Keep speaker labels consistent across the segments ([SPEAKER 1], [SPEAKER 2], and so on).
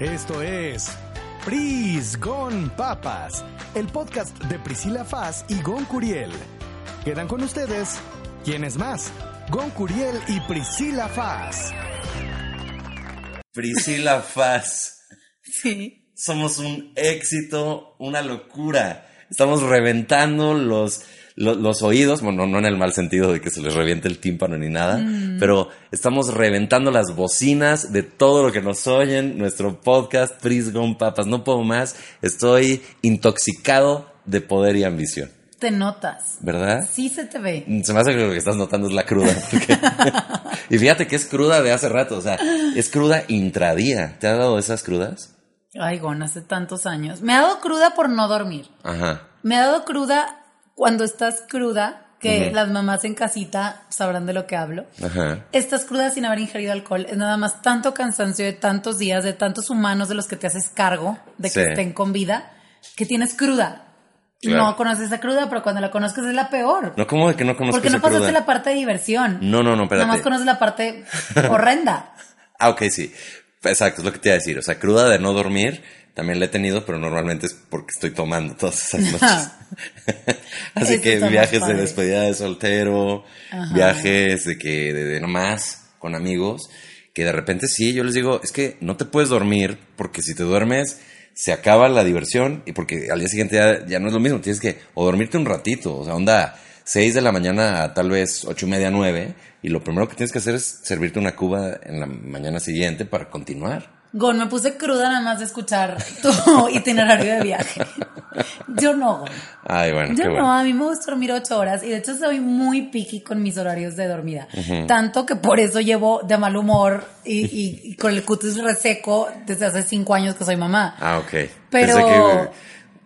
[SPEAKER 1] Esto es Pris Gon Papas, el podcast de Priscila Faz y Gon Curiel. Quedan con ustedes, ¿quién es más? Gon Curiel y Priscila Faz.
[SPEAKER 2] Priscila Faz.
[SPEAKER 3] Sí.
[SPEAKER 2] Somos un éxito, una locura. Estamos reventando los, los, los oídos, bueno, no en el mal sentido de que se les reviente el tímpano ni nada, pero estamos reventando las bocinas de todo lo que nos oyen, nuestro podcast Pris Gon Papas. No puedo más, estoy intoxicado de poder y ambición.
[SPEAKER 3] Te notas.
[SPEAKER 2] ¿Verdad?
[SPEAKER 3] Sí se te ve.
[SPEAKER 2] Se me hace que lo que estás notando es la cruda. porque- y fíjate que es cruda de hace rato, o sea, es cruda intradía. ¿Te ha dado esas crudas?
[SPEAKER 3] Ay, Gon, hace tantos años. Me ha dado cruda por no dormir.
[SPEAKER 2] Ajá.
[SPEAKER 3] Me ha dado cruda cuando estás cruda, que
[SPEAKER 2] Ujú.
[SPEAKER 3] las mamás en casita sabrán de lo que hablo.
[SPEAKER 2] Ajá.
[SPEAKER 3] Estás cruda sin haber ingerido alcohol. Es nada más tanto cansancio de tantos días, de tantos humanos de los que te haces cargo de que
[SPEAKER 2] Sí.
[SPEAKER 3] estén con vida, que tienes cruda.
[SPEAKER 2] Claro.
[SPEAKER 3] No conoces esa cruda, pero cuando la conozcas es la peor.
[SPEAKER 2] No, ¿cómo de que no conozco
[SPEAKER 3] Porque no pasaste
[SPEAKER 2] cruda?
[SPEAKER 3] la parte de diversión.
[SPEAKER 2] No, no, no, espérate.
[SPEAKER 3] Nada más conoces la parte horrenda.
[SPEAKER 2] Ah, ok, sí. Exacto, es lo que te iba a decir. O sea, cruda de no dormir también la he tenido, pero normalmente es porque estoy tomando todas esas noches. Así que viajes de despedida de soltero,
[SPEAKER 3] Ajá.
[SPEAKER 2] viajes de que de, de nomás con amigos, que de repente sí, yo les digo, es que no te puedes dormir porque si te duermes se acaba la diversión y porque al día siguiente ya, ya no es lo mismo, tienes que o dormirte un ratito, o sea, onda 6 de la mañana a tal vez ocho y media, 9 y lo primero que tienes que hacer es servirte una cuba en la mañana siguiente para continuar.
[SPEAKER 3] Gon, me puse cruda nada más de escuchar tu itinerario de viaje. Yo no, Gon.
[SPEAKER 2] Ay, bueno,
[SPEAKER 3] Yo
[SPEAKER 2] qué
[SPEAKER 3] no,
[SPEAKER 2] bueno.
[SPEAKER 3] a mí me gusta dormir ocho horas y de hecho soy muy picky con mis horarios de dormida. Tanto que por eso llevo de mal humor y, y- y con el cutis reseco desde hace cinco años que soy mamá.
[SPEAKER 2] Ah, ok.
[SPEAKER 3] Pero-
[SPEAKER 2] Pensé que,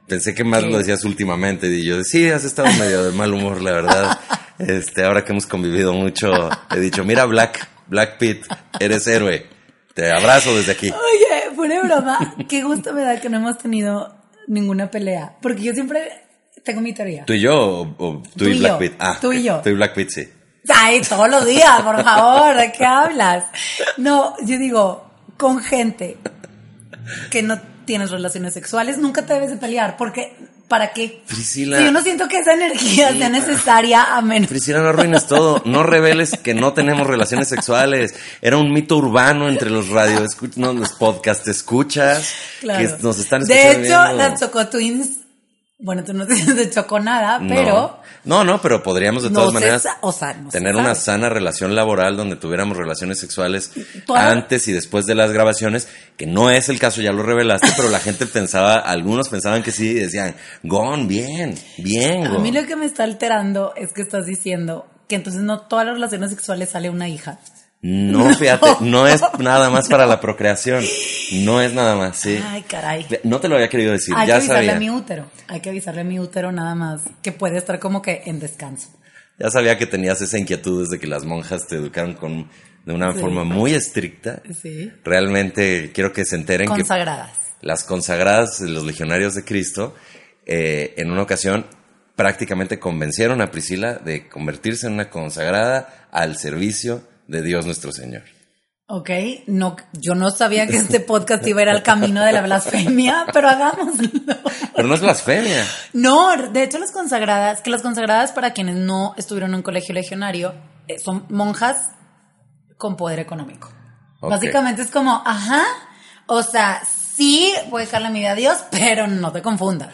[SPEAKER 2] pensé que más
[SPEAKER 3] ¿Qué?
[SPEAKER 2] lo decías últimamente. Y yo, sí, has estado medio de mal humor, la verdad. Este, ahora que hemos convivido mucho, he dicho, mira, Black, Black Pit, eres héroe. Te abrazo desde aquí.
[SPEAKER 3] Oye, fuera de broma, qué gusto me da que no hemos tenido ninguna pelea. Porque yo siempre tengo mi teoría.
[SPEAKER 2] ¿Tú y yo o, o tú,
[SPEAKER 3] Tú
[SPEAKER 2] y
[SPEAKER 3] y
[SPEAKER 2] Black. Pit? Ah,
[SPEAKER 3] Tú y yo.
[SPEAKER 2] Tú y Black Pit, sí.
[SPEAKER 3] Ay, todos los días, por favor, ¿de qué hablas? No, yo digo, con gente que no tienes relaciones sexuales, nunca te debes de pelear, porque ¿para qué?
[SPEAKER 2] Priscila.
[SPEAKER 3] Si yo no siento que esa energía sea necesaria a menos.
[SPEAKER 2] Priscila, no arruines todo. No reveles que no tenemos relaciones sexuales. Era un mito urbano entre los radio, no, los podcast escuchas
[SPEAKER 3] Claro.
[SPEAKER 2] que nos están
[SPEAKER 3] de
[SPEAKER 2] escuchando.
[SPEAKER 3] hecho,
[SPEAKER 2] viendo.
[SPEAKER 3] las Choco Twins, bueno, tú no de Choco nada, pero
[SPEAKER 2] No, no, pero podríamos de todas maneras
[SPEAKER 3] o sea, no se
[SPEAKER 2] tener una sana relación laboral donde tuviéramos relaciones sexuales
[SPEAKER 3] Toda-
[SPEAKER 2] antes y después de las grabaciones, que no es el caso, ya lo revelaste, pero la gente pensaba, algunos pensaban que sí, y decían, Gon, bien, bien,
[SPEAKER 3] a mí lo que me está alterando es que estás diciendo que entonces no todas las relaciones sexuales sale una hija.
[SPEAKER 2] No, fíjate, no es nada más para la procreación, no es nada más, sí.
[SPEAKER 3] Ay, caray.
[SPEAKER 2] No te lo había querido decir,
[SPEAKER 3] Hay que
[SPEAKER 2] ya
[SPEAKER 3] avisarle
[SPEAKER 2] sabía.
[SPEAKER 3] a mi útero. Hay que avisarle a mi útero nada más que puede estar como que en descanso.
[SPEAKER 2] Ya sabía que tenías esa inquietud desde que las monjas te educaron con, de una
[SPEAKER 3] Sí.
[SPEAKER 2] forma muy estricta.
[SPEAKER 3] Sí.
[SPEAKER 2] Realmente quiero que se enteren que
[SPEAKER 3] Consagradas.
[SPEAKER 2] las consagradas los legionarios de Cristo, eh, en una ocasión prácticamente convencieron a Priscila de convertirse en una consagrada al servicio de Dios nuestro Señor.
[SPEAKER 3] Ok, no, yo no sabía que este podcast iba a ir al camino de la blasfemia, pero hagámoslo.
[SPEAKER 2] Pero no es blasfemia.
[SPEAKER 3] No, de hecho las consagradas, que las consagradas para quienes no estuvieron en un colegio legionario, eh, son monjas con poder económico. Básicamente es como, ajá, o sea, sí voy a dejarle mi vida a Dios, pero no te confundas.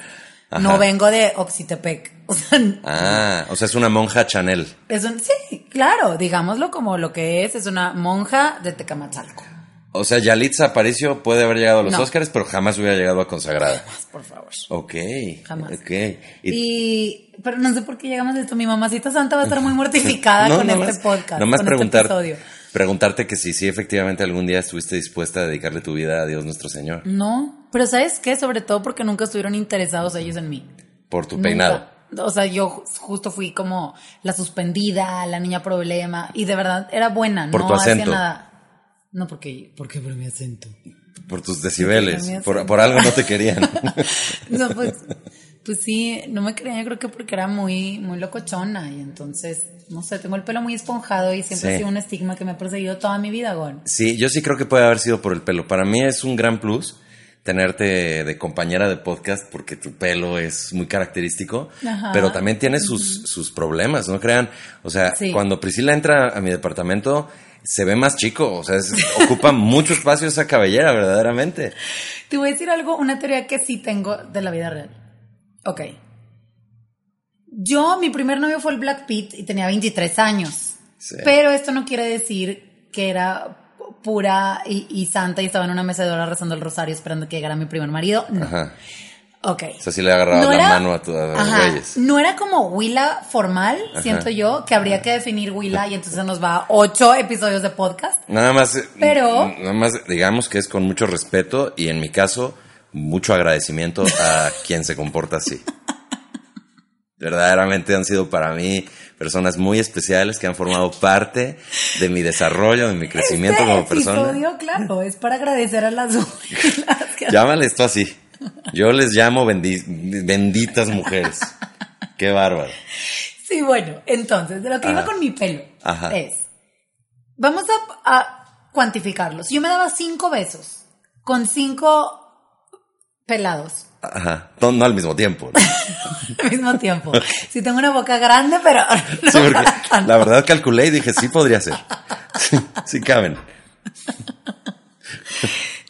[SPEAKER 2] Ajá.
[SPEAKER 3] No vengo de Oxitepec. O sea,
[SPEAKER 2] Ah, o sea, es una monja Chanel.
[SPEAKER 3] es un, sí, claro, digámoslo como lo que es, es una monja de Tecamachalco.
[SPEAKER 2] O sea, Yalitza Aparicio puede haber llegado a los
[SPEAKER 3] No.
[SPEAKER 2] Óscares, pero jamás hubiera llegado a consagrada.
[SPEAKER 3] Por favor.
[SPEAKER 2] Ok.
[SPEAKER 3] Jamás.
[SPEAKER 2] Ok. Y-
[SPEAKER 3] Y, pero no sé por qué llegamos a esto. Mi mamacita santa va a estar muy mortificada
[SPEAKER 2] No,
[SPEAKER 3] con este podcast.
[SPEAKER 2] nomás
[SPEAKER 3] con
[SPEAKER 2] preguntar,
[SPEAKER 3] Este episodio.
[SPEAKER 2] Preguntarte que si sí efectivamente algún día estuviste dispuesta a dedicarle tu vida a Dios nuestro Señor
[SPEAKER 3] No, pero ¿sabes qué? Sobre todo porque nunca estuvieron interesados ellos en mí.
[SPEAKER 2] por tu
[SPEAKER 3] Nunca.
[SPEAKER 2] peinado.
[SPEAKER 3] O sea, yo ju- justo fui como la suspendida, la niña problema, y de verdad era buena,
[SPEAKER 2] Por
[SPEAKER 3] no
[SPEAKER 2] tu
[SPEAKER 3] hacía nada. No, porque, porque por mi acento.
[SPEAKER 2] Por tus decibeles. Por, por algo no te querían.
[SPEAKER 3] No, pues, Pues sí, no me creía, yo creo que porque era muy, muy locochona y entonces, no sé, tengo el pelo muy esponjado y siempre
[SPEAKER 2] Sí.
[SPEAKER 3] ha sido un estigma que me ha perseguido toda mi vida, Gon.
[SPEAKER 2] Sí, yo sí creo que puede haber sido por el pelo. Para mí es un gran plus tenerte de compañera de podcast porque tu pelo es muy característico,
[SPEAKER 3] Ajá.
[SPEAKER 2] pero también tiene sus, sus problemas, no crean. O sea,
[SPEAKER 3] Sí.
[SPEAKER 2] cuando Priscila entra a mi departamento se ve más chico, o sea, es- ocupa mucho espacio esa cabellera, verdaderamente.
[SPEAKER 3] Te voy a decir algo, una teoría que sí tengo de la vida real. Ok. Yo, mi primer novio fue el Black Pete y tenía 23 años.
[SPEAKER 2] Sí.
[SPEAKER 3] Pero esto no quiere decir que era pura y, y santa y estaba en una mecedora rezando el rosario esperando que llegara mi primer marido. No.
[SPEAKER 2] Ajá.
[SPEAKER 3] Ok.
[SPEAKER 2] O sea, si le agarrabas
[SPEAKER 3] No
[SPEAKER 2] la
[SPEAKER 3] era-
[SPEAKER 2] mano a
[SPEAKER 3] Ajá.
[SPEAKER 2] güeyes.
[SPEAKER 3] No era como Willa formal, siento yo, que habría que definir Willa y entonces nos va a ocho episodios de podcast.
[SPEAKER 2] Nada más,
[SPEAKER 3] Pero-
[SPEAKER 2] nada más digamos que es con mucho respeto y en mi caso mucho agradecimiento a quien se comporta así. Verdaderamente han sido para mí personas muy especiales que han formado parte de mi desarrollo, de mi crecimiento
[SPEAKER 3] este
[SPEAKER 2] como persona.
[SPEAKER 3] episodio, claro, es para agradecer a las Willas que-
[SPEAKER 2] Llámale esto así. Yo les llamo bendi- benditas mujeres. Qué bárbaro.
[SPEAKER 3] Sí, bueno, entonces, de lo que iba con mi pelo
[SPEAKER 2] Ajá.
[SPEAKER 3] es, vamos a, a cuantificarlo. Si yo me daba cinco besos con cinco pelados
[SPEAKER 2] Ajá. No, no al mismo tiempo. ¿no?
[SPEAKER 3] al mismo tiempo, si tengo una boca grande, pero no
[SPEAKER 2] Sí, porque
[SPEAKER 3] para tanto.
[SPEAKER 2] la verdad calculé y dije, sí podría ser. Sí, sí caben.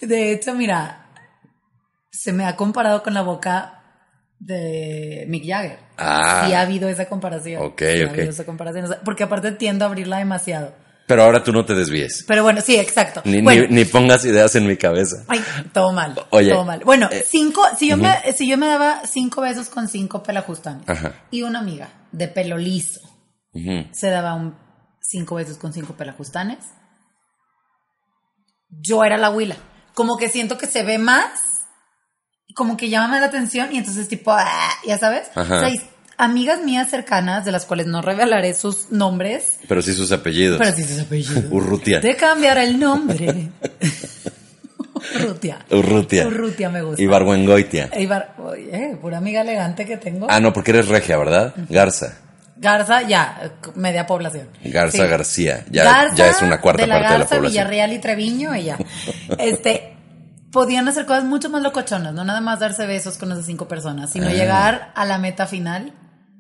[SPEAKER 3] De hecho, mira, se me ha comparado con la boca de Mick Jagger.
[SPEAKER 2] Ah.
[SPEAKER 3] Sí ha habido esa comparación.
[SPEAKER 2] Ok,
[SPEAKER 3] Sí ha
[SPEAKER 2] ok.
[SPEAKER 3] habido esa comparación. O sea, Porque aparte tiendo a abrirla demasiado.
[SPEAKER 2] Pero ahora tú no te desvíes.
[SPEAKER 3] Pero bueno, sí, exacto.
[SPEAKER 2] Ni,
[SPEAKER 3] bueno,
[SPEAKER 2] ni, ni pongas ideas en mi cabeza.
[SPEAKER 3] Ay, todo mal.
[SPEAKER 2] Oye,
[SPEAKER 3] todo mal. Bueno,
[SPEAKER 2] eh,
[SPEAKER 3] cinco, si yo me, si yo me daba cinco besos con cinco pelajustanes y una amiga de pelo liso se daba un cinco besos con cinco pelajustanes, yo era la huila. Como que siento que se ve más, como que llama la atención y entonces tipo, ah, ya sabes.
[SPEAKER 2] Ajá.
[SPEAKER 3] Y amigas mías cercanas, de las cuales no revelaré sus nombres,
[SPEAKER 2] Pero sí sus apellidos.
[SPEAKER 3] pero sí sus apellidos.
[SPEAKER 2] Urrutia.
[SPEAKER 3] De cambiar el nombre. Urrutia.
[SPEAKER 2] Urrutia.
[SPEAKER 3] Urrutia me gusta.
[SPEAKER 2] Ibargüengoitia.
[SPEAKER 3] Ibar, oye, pura amiga elegante que tengo.
[SPEAKER 2] Ah, no, porque eres regia, ¿verdad? Garza.
[SPEAKER 3] Garza, ya, media población.
[SPEAKER 2] Garza
[SPEAKER 3] Sí.
[SPEAKER 2] García. Ya,
[SPEAKER 3] Garza,
[SPEAKER 2] ya es una cuarta
[SPEAKER 3] de la
[SPEAKER 2] parte de la
[SPEAKER 3] Garza,
[SPEAKER 2] población.
[SPEAKER 3] Villarreal y Treviño, ella. Este, podían hacer cosas mucho más locochonas, no nada más darse besos con esas cinco personas, sino
[SPEAKER 2] Ah.
[SPEAKER 3] llegar a la meta final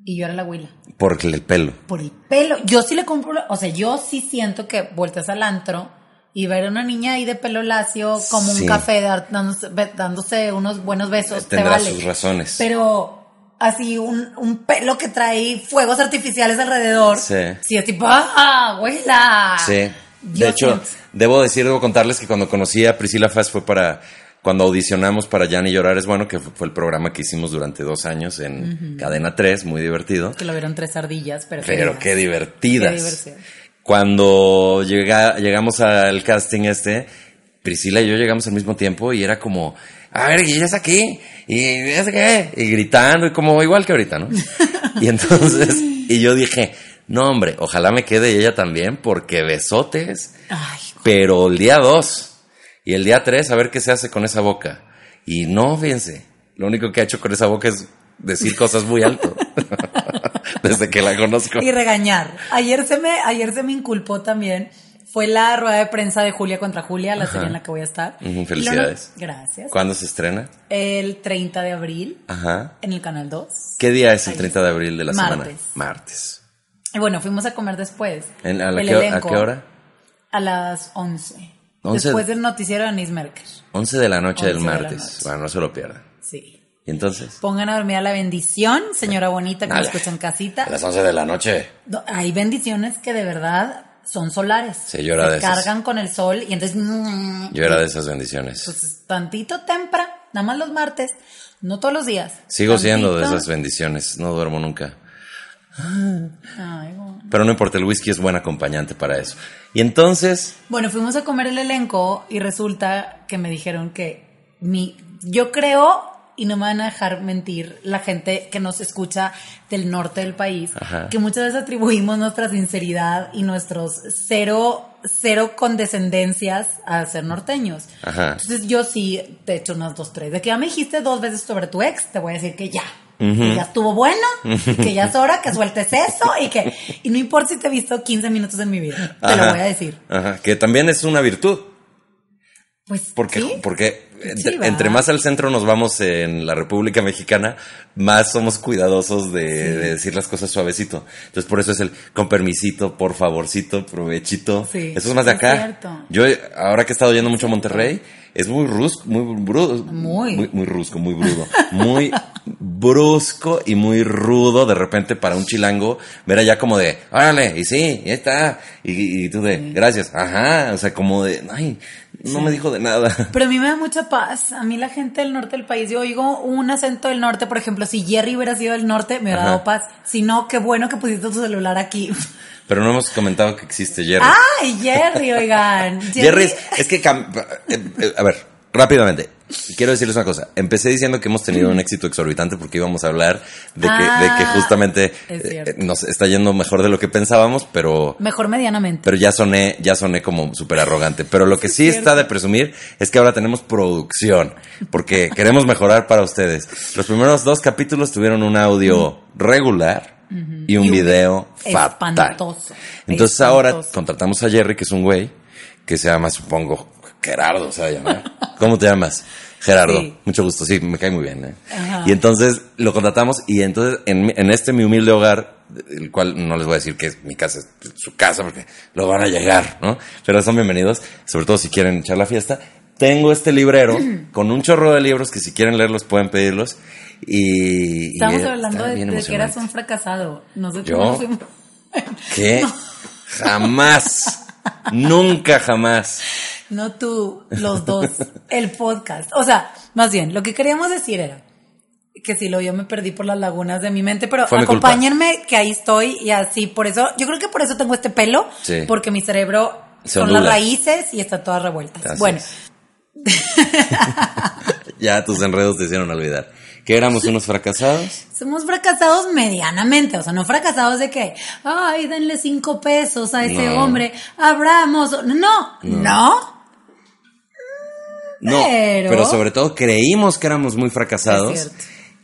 [SPEAKER 3] y yo era la huila.
[SPEAKER 2] Por el pelo.
[SPEAKER 3] Por el pelo. Yo sí le compro, o sea, yo sí siento que vueltas al antro y ver a una niña ahí de pelo lacio como
[SPEAKER 2] Sí.
[SPEAKER 3] un café dándose, unos buenos besos, te
[SPEAKER 2] Tendrá
[SPEAKER 3] vale.
[SPEAKER 2] sus razones.
[SPEAKER 3] Pero así un, un pelo que trae fuegos artificiales alrededor.
[SPEAKER 2] Sí.
[SPEAKER 3] Sí, es tipo, ¡ah, abuela!
[SPEAKER 2] Sí.
[SPEAKER 3] Yo
[SPEAKER 2] De hecho,
[SPEAKER 3] siento-
[SPEAKER 2] debo decir, debo contarles que cuando conocí a Priscila Faz fue para cuando audicionamos para Ya ni llorar es bueno, que fue, el programa que hicimos durante dos años en Cadena 3, muy divertido.
[SPEAKER 3] Que lo vieron tres ardillas, pero.
[SPEAKER 2] Pero qué divertidas.
[SPEAKER 3] Qué.
[SPEAKER 2] Cuando llega, llegamos al casting este, Priscila y yo llegamos al mismo tiempo y era como, a ver, y está aquí, y sé qué, y gritando, y como igual que ahorita, ¿no? y entonces, y yo dije, no hombre, ojalá me quede ella también, porque besotes,
[SPEAKER 3] Ay,
[SPEAKER 2] pero el día dos y el día tres, a ver qué se hace con esa boca. Y no, fíjense, lo único que ha hecho con esa boca es decir cosas muy alto. Desde que la conozco.
[SPEAKER 3] y regañar. Ayer se me, ayer se me inculpó también. Fue la rueda de prensa de Julia contra Julia, la
[SPEAKER 2] Ajá.
[SPEAKER 3] serie en la que voy a estar.
[SPEAKER 2] Felicidades.
[SPEAKER 3] gracias.
[SPEAKER 2] ¿Cuándo se estrena?
[SPEAKER 3] El 30 de abril
[SPEAKER 2] Ajá.
[SPEAKER 3] en el canal 2.
[SPEAKER 2] ¿Qué día es el
[SPEAKER 3] Ahí
[SPEAKER 2] 30 de abril de la semana?
[SPEAKER 3] Martes.
[SPEAKER 2] Martes.
[SPEAKER 3] Y bueno, fuimos a comer después.
[SPEAKER 2] ¿En- a, la
[SPEAKER 3] El
[SPEAKER 2] qué, a qué hora?
[SPEAKER 3] A las 11.
[SPEAKER 2] 11.
[SPEAKER 3] Después del noticiero de Anis Merkel.
[SPEAKER 2] 11 de la noche del
[SPEAKER 3] 11 de la
[SPEAKER 2] martes.
[SPEAKER 3] noche.
[SPEAKER 2] Bueno, no se lo pierdan.
[SPEAKER 3] Sí.
[SPEAKER 2] ¿Y entonces?
[SPEAKER 3] Pongan a dormir a la bendición, señora bonita que
[SPEAKER 2] Dale.
[SPEAKER 3] nos escucha en casita.
[SPEAKER 2] A las 11 de la noche.
[SPEAKER 3] No, Hay bendiciones que de verdad son solares.
[SPEAKER 2] Yo era
[SPEAKER 3] Se
[SPEAKER 2] de esas.
[SPEAKER 3] cargan con el sol y entonces... mm,
[SPEAKER 2] Yo era de esas bendiciones.
[SPEAKER 3] Pues tantito tempra, nada más los martes, no todos los días.
[SPEAKER 2] Sigo siendo de esas bendiciones. No duermo nunca.
[SPEAKER 3] Ay, bueno.
[SPEAKER 2] Pero no importa, el whisky es buen acompañante para eso. Y entonces,
[SPEAKER 3] Bueno, fuimos a comer el elenco y resulta que me dijeron que mi, yo creo, y no me van a dejar mentir, la gente que nos escucha del norte del país,
[SPEAKER 2] Ajá.
[SPEAKER 3] que muchas veces atribuimos nuestra sinceridad y nuestros cero, cero condescendencias a ser norteños.
[SPEAKER 2] Ajá.
[SPEAKER 3] Entonces yo sí te he hecho unas dos, tres. De que ya me dijiste dos veces sobre tu ex, te voy a decir que ya. Que ya estuvo bueno, que ya es hora que sueltes eso y que y no importa si te he visto 15 minutos en mi vida, te lo voy a decir.
[SPEAKER 2] Ajá, que también es una virtud.
[SPEAKER 3] Pues
[SPEAKER 2] Porque,
[SPEAKER 3] ¿sí?
[SPEAKER 2] porque entre, más al centro nos vamos en la República Mexicana, más somos cuidadosos de, de decir las cosas suavecito. Entonces, por eso es el con permisito, por favorcito, provechito.
[SPEAKER 3] Sí,
[SPEAKER 2] eso es más de acá.
[SPEAKER 3] cierto.
[SPEAKER 2] Yo, ahora que he estado yendo mucho a Monterrey, es muy brusco, muy brudo.
[SPEAKER 3] Muy.
[SPEAKER 2] Muy, muy brusco, muy brudo. Muy brusco y muy rudo de repente para un chilango ver allá como de, órale, y sí, ya está. Y, y tú de, gracias, ajá. O sea, como de, ay, no me dijo de nada.
[SPEAKER 3] Pero a mí me da mucha paz. A mí la gente del norte del país, yo oigo un acento del norte, por ejemplo, si Jerry hubiera sido del norte, me hubiera
[SPEAKER 2] Ajá.
[SPEAKER 3] dado paz. Si no, qué bueno que pusiste tu celular aquí.
[SPEAKER 2] Pero no hemos comentado que existe Jerry.
[SPEAKER 3] ¡Ay, Jerry, oigan!
[SPEAKER 2] Jerry es, es que, eh, eh, a ver, rápidamente. Quiero decirles una cosa. Empecé diciendo que hemos tenido un éxito exorbitante porque íbamos a hablar de que, de que
[SPEAKER 3] Ah,
[SPEAKER 2] justamente
[SPEAKER 3] es
[SPEAKER 2] eh, nos está yendo mejor de lo que pensábamos, pero,
[SPEAKER 3] Mejor medianamente.
[SPEAKER 2] pero ya soné, ya soné como súper arrogante. Pero lo que sí está de presumir es que ahora tenemos producción, porque queremos mejorar para ustedes. Los primeros dos capítulos tuvieron un audio regular y un
[SPEAKER 3] Y un
[SPEAKER 2] video fatal.
[SPEAKER 3] espantoso.
[SPEAKER 2] Entonces ahora contratamos a Jerry, que es un güey, que se llama, supongo, Gerardo, se va a llamar. ¿Cómo te llamas? Gerardo,
[SPEAKER 3] Sí.
[SPEAKER 2] mucho gusto, sí, me cae muy bien. ¿eh? Y entonces lo contratamos y entonces en, en este mi humilde hogar, el cual no les voy a decir que es mi casa, es su casa, porque lo van a llegar, ¿no? Pero son bienvenidos, sobre todo si quieren echar la fiesta. Tengo este librero con un chorro de libros que si quieren leerlos pueden pedirlos. Y,
[SPEAKER 3] Estamos hablando de, que eras un fracasado. No sé
[SPEAKER 2] ¿Yo?
[SPEAKER 3] fuimos.
[SPEAKER 2] ¿Qué? Jamás. Nunca jamás.
[SPEAKER 3] No tú, los dos, el podcast. O sea, más bien, lo que queríamos decir era que si lo yo me perdí por las lagunas de mi mente, pero
[SPEAKER 2] Fue
[SPEAKER 3] acompáñenme que ahí estoy y así, por eso, yo creo que por eso tengo este pelo,
[SPEAKER 2] Sí.
[SPEAKER 3] porque mi cerebro son las raíces y están todas revueltas. Bueno.
[SPEAKER 2] Ya tus enredos te hicieron olvidar. Que éramos unos fracasados.
[SPEAKER 3] somos fracasados medianamente, o sea, no fracasados de que, ay, denle cinco pesos a ese
[SPEAKER 2] No.
[SPEAKER 3] hombre, abramos, no, no,
[SPEAKER 2] No,
[SPEAKER 3] Pero-
[SPEAKER 2] pero, sobre todo creímos que éramos muy
[SPEAKER 3] Es
[SPEAKER 2] fracasados.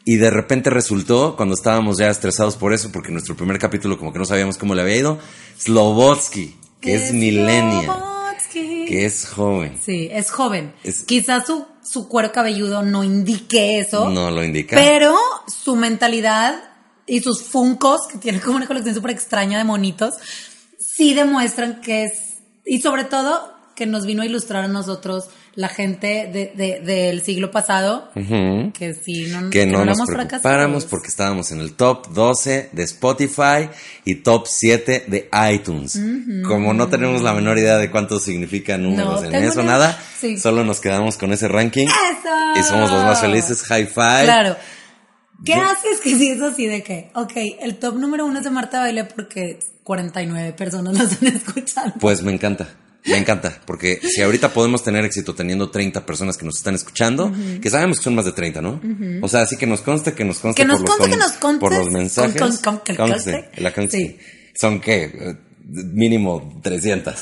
[SPEAKER 2] Y de repente resultó, cuando estábamos ya estresados por eso, porque nuestro primer capítulo como que no sabíamos cómo le había ido, Slobotsky, que es millennial,
[SPEAKER 3] Slobodsky.
[SPEAKER 2] que es joven.
[SPEAKER 3] Sí, es joven.
[SPEAKER 2] Es-
[SPEAKER 3] Quizás su, su cuero cabelludo no indique eso.
[SPEAKER 2] No lo indica.
[SPEAKER 3] Pero su mentalidad y sus funcos, que tiene como una colección súper extraña de monitos, sí demuestran que es. Y sobre todo, que nos vino a ilustrar a nosotros, la gente de, de- del siglo pasado, que sí, no,
[SPEAKER 2] que no nos preocupáramos porque estábamos en el top 12 de Spotify y top 7 de iTunes. Como no tenemos la menor idea de cuánto significan números
[SPEAKER 3] No,
[SPEAKER 2] en eso,
[SPEAKER 3] una-
[SPEAKER 2] nada,
[SPEAKER 3] sí.
[SPEAKER 2] solo nos quedamos con ese ranking
[SPEAKER 3] ¡Eso!
[SPEAKER 2] y somos los más felices. High five.
[SPEAKER 3] Claro. ¿Qué
[SPEAKER 2] Yo-
[SPEAKER 3] haces que si es así de que, ok, el top número uno es de Marta Baile porque 49 personas nos están escuchando?
[SPEAKER 2] Pues me encanta. Me encanta, porque si ahorita podemos tener éxito teniendo 30 personas que nos están escuchando, que sabemos que son más de 30, ¿no? O sea, así que nos conste, que nos conste
[SPEAKER 3] Que nos
[SPEAKER 2] por, los,
[SPEAKER 3] conste, que nos contes.
[SPEAKER 2] por los mensajes.
[SPEAKER 3] Con- con- con-
[SPEAKER 2] Conste, la conste.
[SPEAKER 3] Sí.
[SPEAKER 2] Son que mínimo 300.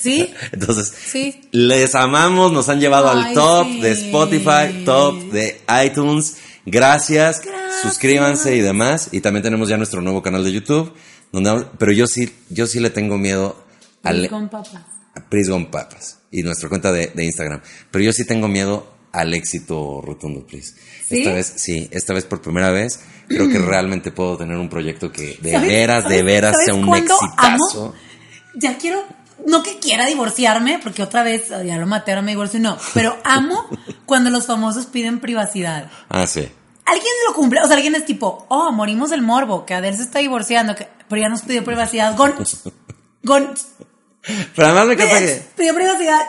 [SPEAKER 3] Sí.
[SPEAKER 2] Entonces,
[SPEAKER 3] Sí.
[SPEAKER 2] les amamos, nos han llevado al top
[SPEAKER 3] sí.
[SPEAKER 2] de Spotify, top de iTunes. Gracias,
[SPEAKER 3] Gracias.
[SPEAKER 2] suscríbanse y demás. Y también tenemos ya nuestro nuevo canal de YouTube, donde pero yo sí, yo sí le tengo miedo al
[SPEAKER 3] Con papas.
[SPEAKER 2] Prisgon Papas y nuestra cuenta de, de Instagram. Pero yo sí tengo miedo al éxito rotundo, please.
[SPEAKER 3] ¿Sí?
[SPEAKER 2] Esta vez, sí, esta vez por primera vez, creo que realmente puedo tener un proyecto que de
[SPEAKER 3] ¿Sabes-
[SPEAKER 2] veras, de veras sea un exitazo.
[SPEAKER 3] amo? Ya quiero, no que quiera divorciarme, porque otra vez ya lo maté, ahora me divorcio, no, pero amo cuando los famosos piden privacidad.
[SPEAKER 2] Ah, sí.
[SPEAKER 3] Alguien lo cumple, o sea, alguien es tipo, oh, morimos del morbo, que Adele se está divorciando, que, pero ya nos pidió privacidad. Gon, Gon,
[SPEAKER 2] Pero además me encanta que
[SPEAKER 3] privacidad.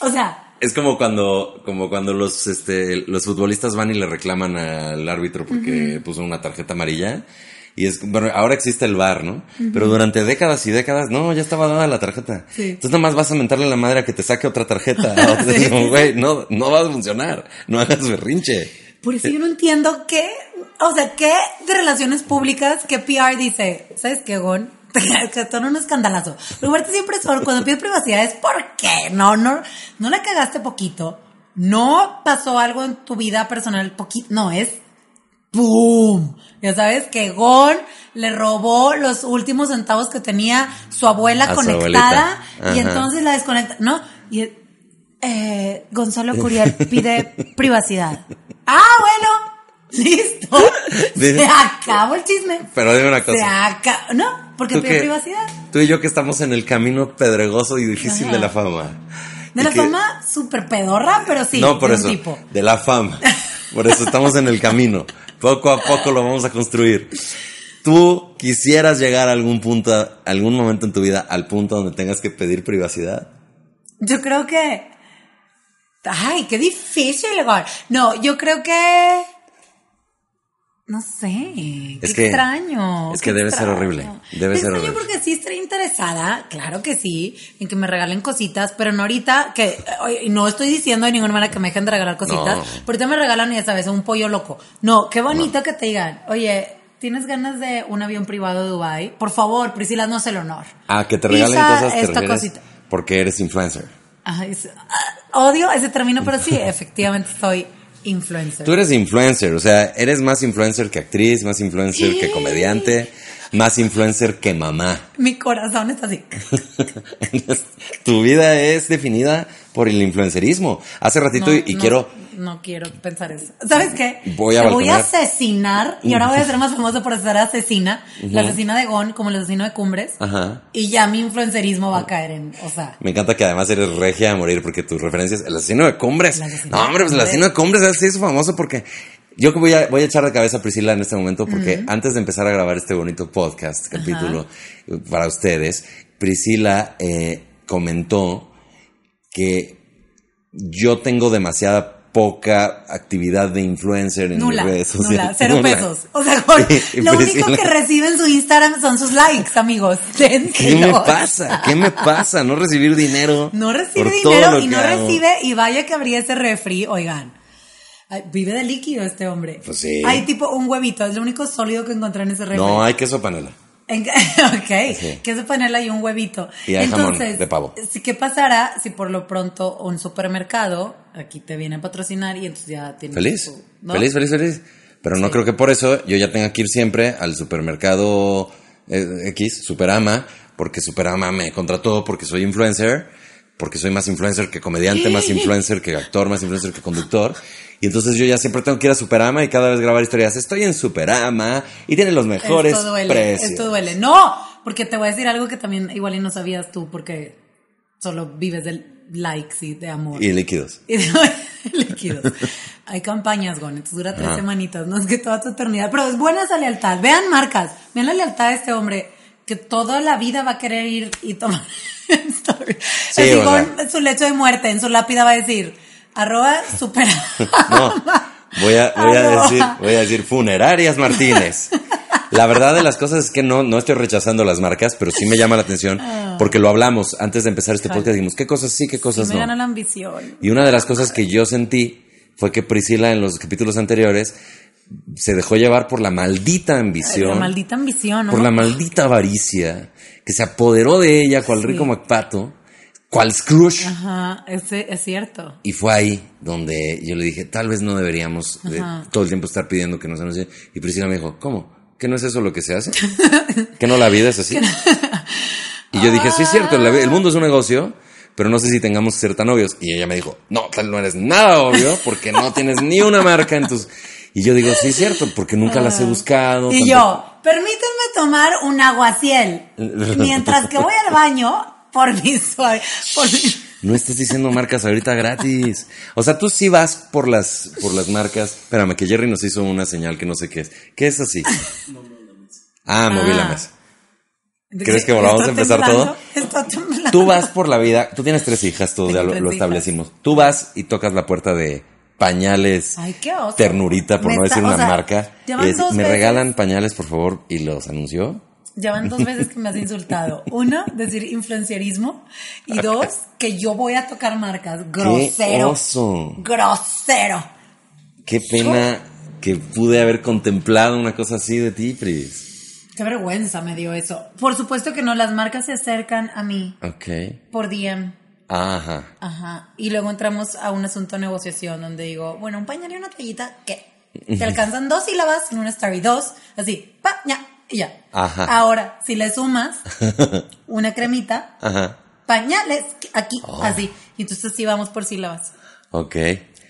[SPEAKER 3] O sea,
[SPEAKER 2] es como cuando, como cuando los, este, los futbolistas van y le reclaman al árbitro porque puso una tarjeta amarilla. Y es, bueno, ahora existe el VAR, ¿no? Pero durante décadas y décadas, no, ya estaba dada la tarjeta.
[SPEAKER 3] Sí.
[SPEAKER 2] Entonces nomás vas a mentarle a la madre a que te saque otra tarjeta. O sea, es como, güey, no, no va a funcionar. No hagas berrinche.
[SPEAKER 3] por eso yo no entiendo qué, o sea, qué de relaciones públicas, qué PR dice, ¿sabes qué, Gon? son un escandalazo. Pero aparte siempre son, cuando pides privacidad es porque no, no, no la cagaste poquito, no pasó algo en tu vida personal poquito, no, es ¡pum! Ya sabes que Gon le robó los últimos centavos que tenía su abuela
[SPEAKER 2] A
[SPEAKER 3] conectada y entonces la desconecta, ¿no? Y eh, Gonzalo Curiel pide privacidad. Ah, bueno, listo. Se acabó el chisme.
[SPEAKER 2] Pero dime una
[SPEAKER 3] Se
[SPEAKER 2] cosa.
[SPEAKER 3] acabó. No, porque
[SPEAKER 2] ¿Tú
[SPEAKER 3] pide
[SPEAKER 2] qué?
[SPEAKER 3] privacidad.
[SPEAKER 2] Tú y yo que estamos en el camino pedregoso y difícil
[SPEAKER 3] Ajá.
[SPEAKER 2] de la fama.
[SPEAKER 3] De
[SPEAKER 2] Y
[SPEAKER 3] la
[SPEAKER 2] que-
[SPEAKER 3] fama súper pedorra, pero sí.
[SPEAKER 2] no, por
[SPEAKER 3] de un
[SPEAKER 2] eso.
[SPEAKER 3] tipo.
[SPEAKER 2] De la fama. Por eso estamos en el camino. Poco a poco lo vamos a construir. ¿Tú quisieras llegar a algún punto, algún momento en tu vida, al punto donde tengas que pedir privacidad?
[SPEAKER 3] Yo creo que. Ay, qué difícil, Gon. No, yo creo que. No sé. Qué
[SPEAKER 2] Es que-
[SPEAKER 3] extraño.
[SPEAKER 2] es
[SPEAKER 3] qué
[SPEAKER 2] que debe ser horrible, debe
[SPEAKER 3] Qué
[SPEAKER 2] ser
[SPEAKER 3] extraño
[SPEAKER 2] horrible.
[SPEAKER 3] porque sí estaría interesada, claro que sí, en que me regalen cositas, pero no ahorita que. no estoy diciendo de ninguna manera que me dejen de regalar cositas.
[SPEAKER 2] No.
[SPEAKER 3] pero ahorita me regalan, ya sabes, un pollo loco. No, qué bonito que te digan, oye. ¿Tienes ganas de un avión privado de Dubai? Por favor, Priscila, no es el honor.
[SPEAKER 2] Ah, que te regalen
[SPEAKER 3] Pisa
[SPEAKER 2] cosas, te
[SPEAKER 3] esta cosita.
[SPEAKER 2] porque eres influencer.
[SPEAKER 3] Ay, es- ah, odio ese término, pero sí, efectivamente soy influencer.
[SPEAKER 2] Tú eres influencer, o sea, eres más influencer que actriz, más influencer que comediante, más influencer que mamá.
[SPEAKER 3] Mi corazón está así.
[SPEAKER 2] tu vida es definida por el influencerismo. Hace ratito
[SPEAKER 3] No,
[SPEAKER 2] y, y
[SPEAKER 3] no,
[SPEAKER 2] quiero
[SPEAKER 3] No quiero pensar eso. ¿Sabes qué?
[SPEAKER 2] Voy a
[SPEAKER 3] Te voy a asesinar y ahora voy a ser más famosa por ser asesina. La asesina de Gon, como el asesino de Cumbres.
[SPEAKER 2] Ajá.
[SPEAKER 3] Y ya mi influencerismo va a caer en. O sea.
[SPEAKER 2] Me encanta que además eres regia a morir porque tus referencias, el asesino de Cumbres.
[SPEAKER 3] Asesino
[SPEAKER 2] No,
[SPEAKER 3] de
[SPEAKER 2] hombre, pues el asesino de Cumbres se hizo famoso porque yo que voy a, voy a echar de cabeza a Priscila en este momento porque antes de empezar a grabar este bonito podcast, capítulo para ustedes, Priscila eh, comentó que yo tengo demasiada poca actividad de influencer en
[SPEAKER 3] Nula,
[SPEAKER 2] redes sociales.
[SPEAKER 3] nula, cero
[SPEAKER 2] Nula.
[SPEAKER 3] pesos. O sea, lo
[SPEAKER 2] Priscila-
[SPEAKER 3] único que recibe en su Instagram son sus likes, amigos.
[SPEAKER 2] ¿Qué me pasa? ¿Qué me pasa? No recibir dinero.
[SPEAKER 3] No recibe dinero y no
[SPEAKER 2] hago.
[SPEAKER 3] recibe, y vaya que abría ese refri, oigan. ay, Vive de líquido este hombre.
[SPEAKER 2] Pues sí.
[SPEAKER 3] Hay tipo un huevito, es lo único sólido que encontré en ese refri.
[SPEAKER 2] No, hay queso panela.
[SPEAKER 3] Ok,
[SPEAKER 2] Sí.
[SPEAKER 3] queso panela y un huevito.
[SPEAKER 2] Y hay jamón
[SPEAKER 3] Entonces,
[SPEAKER 2] de pavo.
[SPEAKER 3] ¿qué pasará si por lo pronto un supermercado aquí te viene a patrocinar y entonces ya tienes
[SPEAKER 2] Feliz,
[SPEAKER 3] tu- ¿no?
[SPEAKER 2] feliz, feliz, feliz. Pero no creo que por eso yo ya tenga que ir siempre al supermercado eh, X, Superama, porque Superama me contrató porque soy influencer, porque soy más influencer que comediante, más influencer que actor, más influencer que conductor. Y entonces yo ya siempre tengo que ir a Superama y cada vez grabar historias. Estoy en Superama y tiene los mejores
[SPEAKER 3] esto duele,
[SPEAKER 2] precios.
[SPEAKER 3] Esto duele. No, porque te voy a decir algo que también igual y no sabías tú porque solo vives de likes y de amor.
[SPEAKER 2] Y líquidos.
[SPEAKER 3] Y de líquidos. Hay campañas, Gon, entonces dura tres semanitas, no es que toda tu eternidad, pero es buena esa lealtad. Vean marcas, vean la lealtad de este hombre, que toda la vida va a querer ir y tomar story.
[SPEAKER 2] Sí,
[SPEAKER 3] Así
[SPEAKER 2] sea.
[SPEAKER 3] su lecho de muerte, en su lápida va a decir, arroba super.
[SPEAKER 2] No, voy a, voy a decir, voy a decir funerarias Martínez. La verdad de las cosas es que no, no estoy rechazando las marcas, pero sí me llama la atención porque lo hablamos antes de empezar este podcast. Dijimos, ¿qué cosas sí, qué cosas
[SPEAKER 3] me gana
[SPEAKER 2] no?
[SPEAKER 3] la ambición.
[SPEAKER 2] Y una de las cosas que yo sentí fue que Priscila en los capítulos anteriores se dejó llevar por la maldita ambición,
[SPEAKER 3] La maldita ambición, ¿no?
[SPEAKER 2] por la maldita avaricia, que se apoderó de ella cual
[SPEAKER 3] Sí.
[SPEAKER 2] rico MacPato, cual Scrooge.
[SPEAKER 3] Ajá, ese, es cierto.
[SPEAKER 2] Y fue ahí donde yo le dije, tal vez no deberíamos eh, todo el tiempo estar pidiendo que nos anuncie. Y Priscila me dijo, ¿cómo? ¿Que no es eso lo que se hace? ¿Que no la vida es así? Y yo dije, sí es cierto, el mundo es un negocio, pero no sé si tengamos que ser tan obvios. Y ella me dijo, no, tal no eres nada obvio porque no tienes ni una marca en tus... Y yo digo, sí es cierto, porque nunca las he buscado.
[SPEAKER 3] Y
[SPEAKER 2] tampoco".
[SPEAKER 3] yo, permítanme tomar un aguaciel mientras que voy al baño por mi suave. Por mi-
[SPEAKER 2] No estés diciendo marcas ahorita gratis. O sea, tú sí vas por las, por las marcas. Espérame, que Jerry nos hizo una señal que no sé qué es. ¿Qué es así? Ah, moví la
[SPEAKER 3] Ah.
[SPEAKER 2] mesa. ¿Crees que volvamos
[SPEAKER 3] ¿Está
[SPEAKER 2] a empezar
[SPEAKER 3] temblando?
[SPEAKER 2] todo?
[SPEAKER 3] Está temblando.
[SPEAKER 2] Tú vas por la vida, tú tienes tres hijas, tú
[SPEAKER 3] Tengo
[SPEAKER 2] ya lo, lo establecimos. Tú vas y tocas la puerta de pañales,
[SPEAKER 3] Ay, qué oso.
[SPEAKER 2] ternurita, por no decir una
[SPEAKER 3] sea,
[SPEAKER 2] marca. Es, ¿Me
[SPEAKER 3] veces.
[SPEAKER 2] regalan pañales, por favor? Y los anunció.
[SPEAKER 3] Ya van dos veces que me has insultado. Uno, decir influenciarismo. Y dos, que yo voy a tocar marcas. Grosero.
[SPEAKER 2] oso!
[SPEAKER 3] Grosero.
[SPEAKER 2] Qué pena que pude haber contemplado una cosa así de ti, Pris.
[SPEAKER 3] Qué vergüenza me dio eso. Por supuesto que no, las marcas se acercan a mí
[SPEAKER 2] Ok.
[SPEAKER 3] por DM.
[SPEAKER 2] Ajá.
[SPEAKER 3] Ajá. Y luego entramos a un asunto de negociación donde digo, bueno, un pañal y una toallita, ¿qué? Te alcanzan dos sílabas en una story, dos, así, pa, ña, y ya.
[SPEAKER 2] Ajá.
[SPEAKER 3] Ahora, si le sumas una cremita,
[SPEAKER 2] Ajá.
[SPEAKER 3] pañales, aquí,
[SPEAKER 2] Oh.
[SPEAKER 3] así. Y entonces sí vamos por sílabas.
[SPEAKER 2] Ok.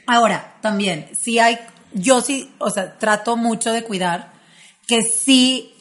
[SPEAKER 3] Ahora, también, si hay, yo sí, o sea, trato mucho de cuidar que sí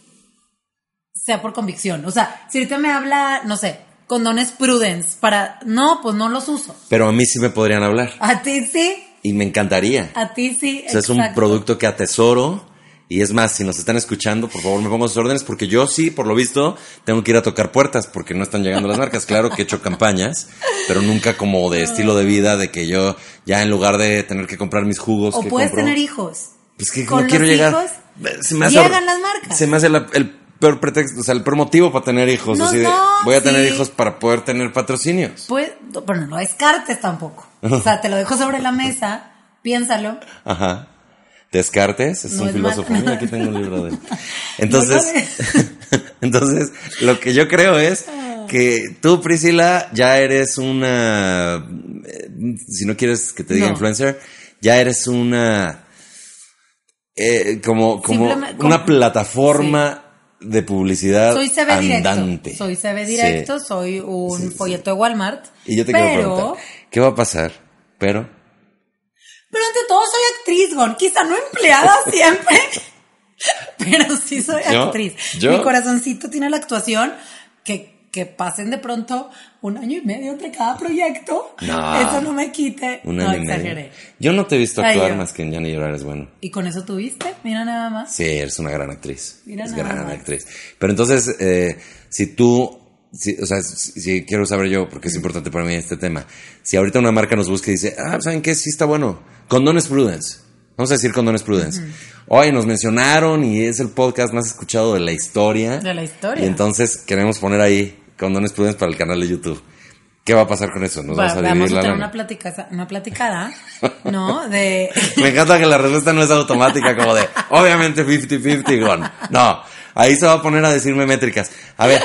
[SPEAKER 3] sea por convicción. O sea, si ahorita me habla, no sé, condones Prudence para, no, pues no los uso.
[SPEAKER 2] Pero a mí sí me podrían hablar.
[SPEAKER 3] A ti sí,
[SPEAKER 2] Y me encantaría.
[SPEAKER 3] a ti sí.
[SPEAKER 2] O sea, es un producto que atesoro. Y es más, si nos están escuchando, por favor me pongan sus órdenes, porque yo sí, por lo visto, tengo que ir a tocar puertas porque no están llegando las marcas. Claro que he hecho campañas, pero nunca como de estilo de vida, de que yo ya en lugar de tener que comprar mis jugos.
[SPEAKER 3] O
[SPEAKER 2] que
[SPEAKER 3] puedes
[SPEAKER 2] compro,
[SPEAKER 3] tener hijos.
[SPEAKER 2] Pues que
[SPEAKER 3] Con
[SPEAKER 2] no quiero llegar. Se me hace
[SPEAKER 3] llegan las marcas.
[SPEAKER 2] Se me hace la- el peor pretexto, o sea, el peor motivo para tener hijos.
[SPEAKER 3] No,
[SPEAKER 2] así de,
[SPEAKER 3] no,
[SPEAKER 2] voy a tener hijos para poder tener patrocinios.
[SPEAKER 3] Pues, bueno, no descartes tampoco. O sea, te lo dejo sobre la mesa, piénsalo.
[SPEAKER 2] Ajá. Descartes, es
[SPEAKER 3] No
[SPEAKER 2] un
[SPEAKER 3] es
[SPEAKER 2] filósofo. Mira, aquí tengo un libro de él. Entonces, entonces, lo que yo creo es que tú, Priscila, ya eres una, eh, si no quieres que te diga influencer, ya eres una, eh, como, como una plataforma de publicidad
[SPEAKER 3] Soy CB
[SPEAKER 2] andante.
[SPEAKER 3] directo. Soy CB
[SPEAKER 2] Sí.
[SPEAKER 3] directo, soy un folleto de Walmart.
[SPEAKER 2] Y yo te
[SPEAKER 3] pero,
[SPEAKER 2] quiero preguntar, ¿qué va a pasar? Pero,
[SPEAKER 3] Pero ante todo soy actriz, Gon. Quizá no empleada siempre. pero sí soy
[SPEAKER 2] Yo-
[SPEAKER 3] actriz.
[SPEAKER 2] yo-
[SPEAKER 3] Mi corazoncito tiene la actuación que, que pasen de pronto un año y medio entre cada proyecto.
[SPEAKER 2] No.
[SPEAKER 3] Eso no me quite.
[SPEAKER 2] un
[SPEAKER 3] no
[SPEAKER 2] año
[SPEAKER 3] exageré.
[SPEAKER 2] medio. Yo no te he visto actuar más que en Ya ni llorar es bueno.
[SPEAKER 3] Y con eso tuviste, mira nada más.
[SPEAKER 2] Sí, eres una gran actriz.
[SPEAKER 3] Mira
[SPEAKER 2] es
[SPEAKER 3] nada
[SPEAKER 2] gran
[SPEAKER 3] más.
[SPEAKER 2] actriz. Pero entonces, eh, si tú, si- o sea, si, si quiero saber yo, porque es importante para mí este tema, si ahorita una marca nos busca y dice, ah, ¿saben qué? Sí está bueno. Condones Prudence. Vamos a decir Condones Prudence. Hoy nos mencionaron y es el podcast más escuchado de la historia.
[SPEAKER 3] De la historia.
[SPEAKER 2] Y entonces queremos poner ahí Condones Prudence para el canal de YouTube. ¿Qué va a pasar con eso? ¿Nos
[SPEAKER 3] Va-
[SPEAKER 2] vamos a
[SPEAKER 3] vamos a
[SPEAKER 2] la
[SPEAKER 3] tener una platicada, una platicada, ¿no? De
[SPEAKER 2] Me encanta que la respuesta no es automática, como de, obviamente 50-50, Gon. No, ahí se va a poner a decirme métricas. A ver,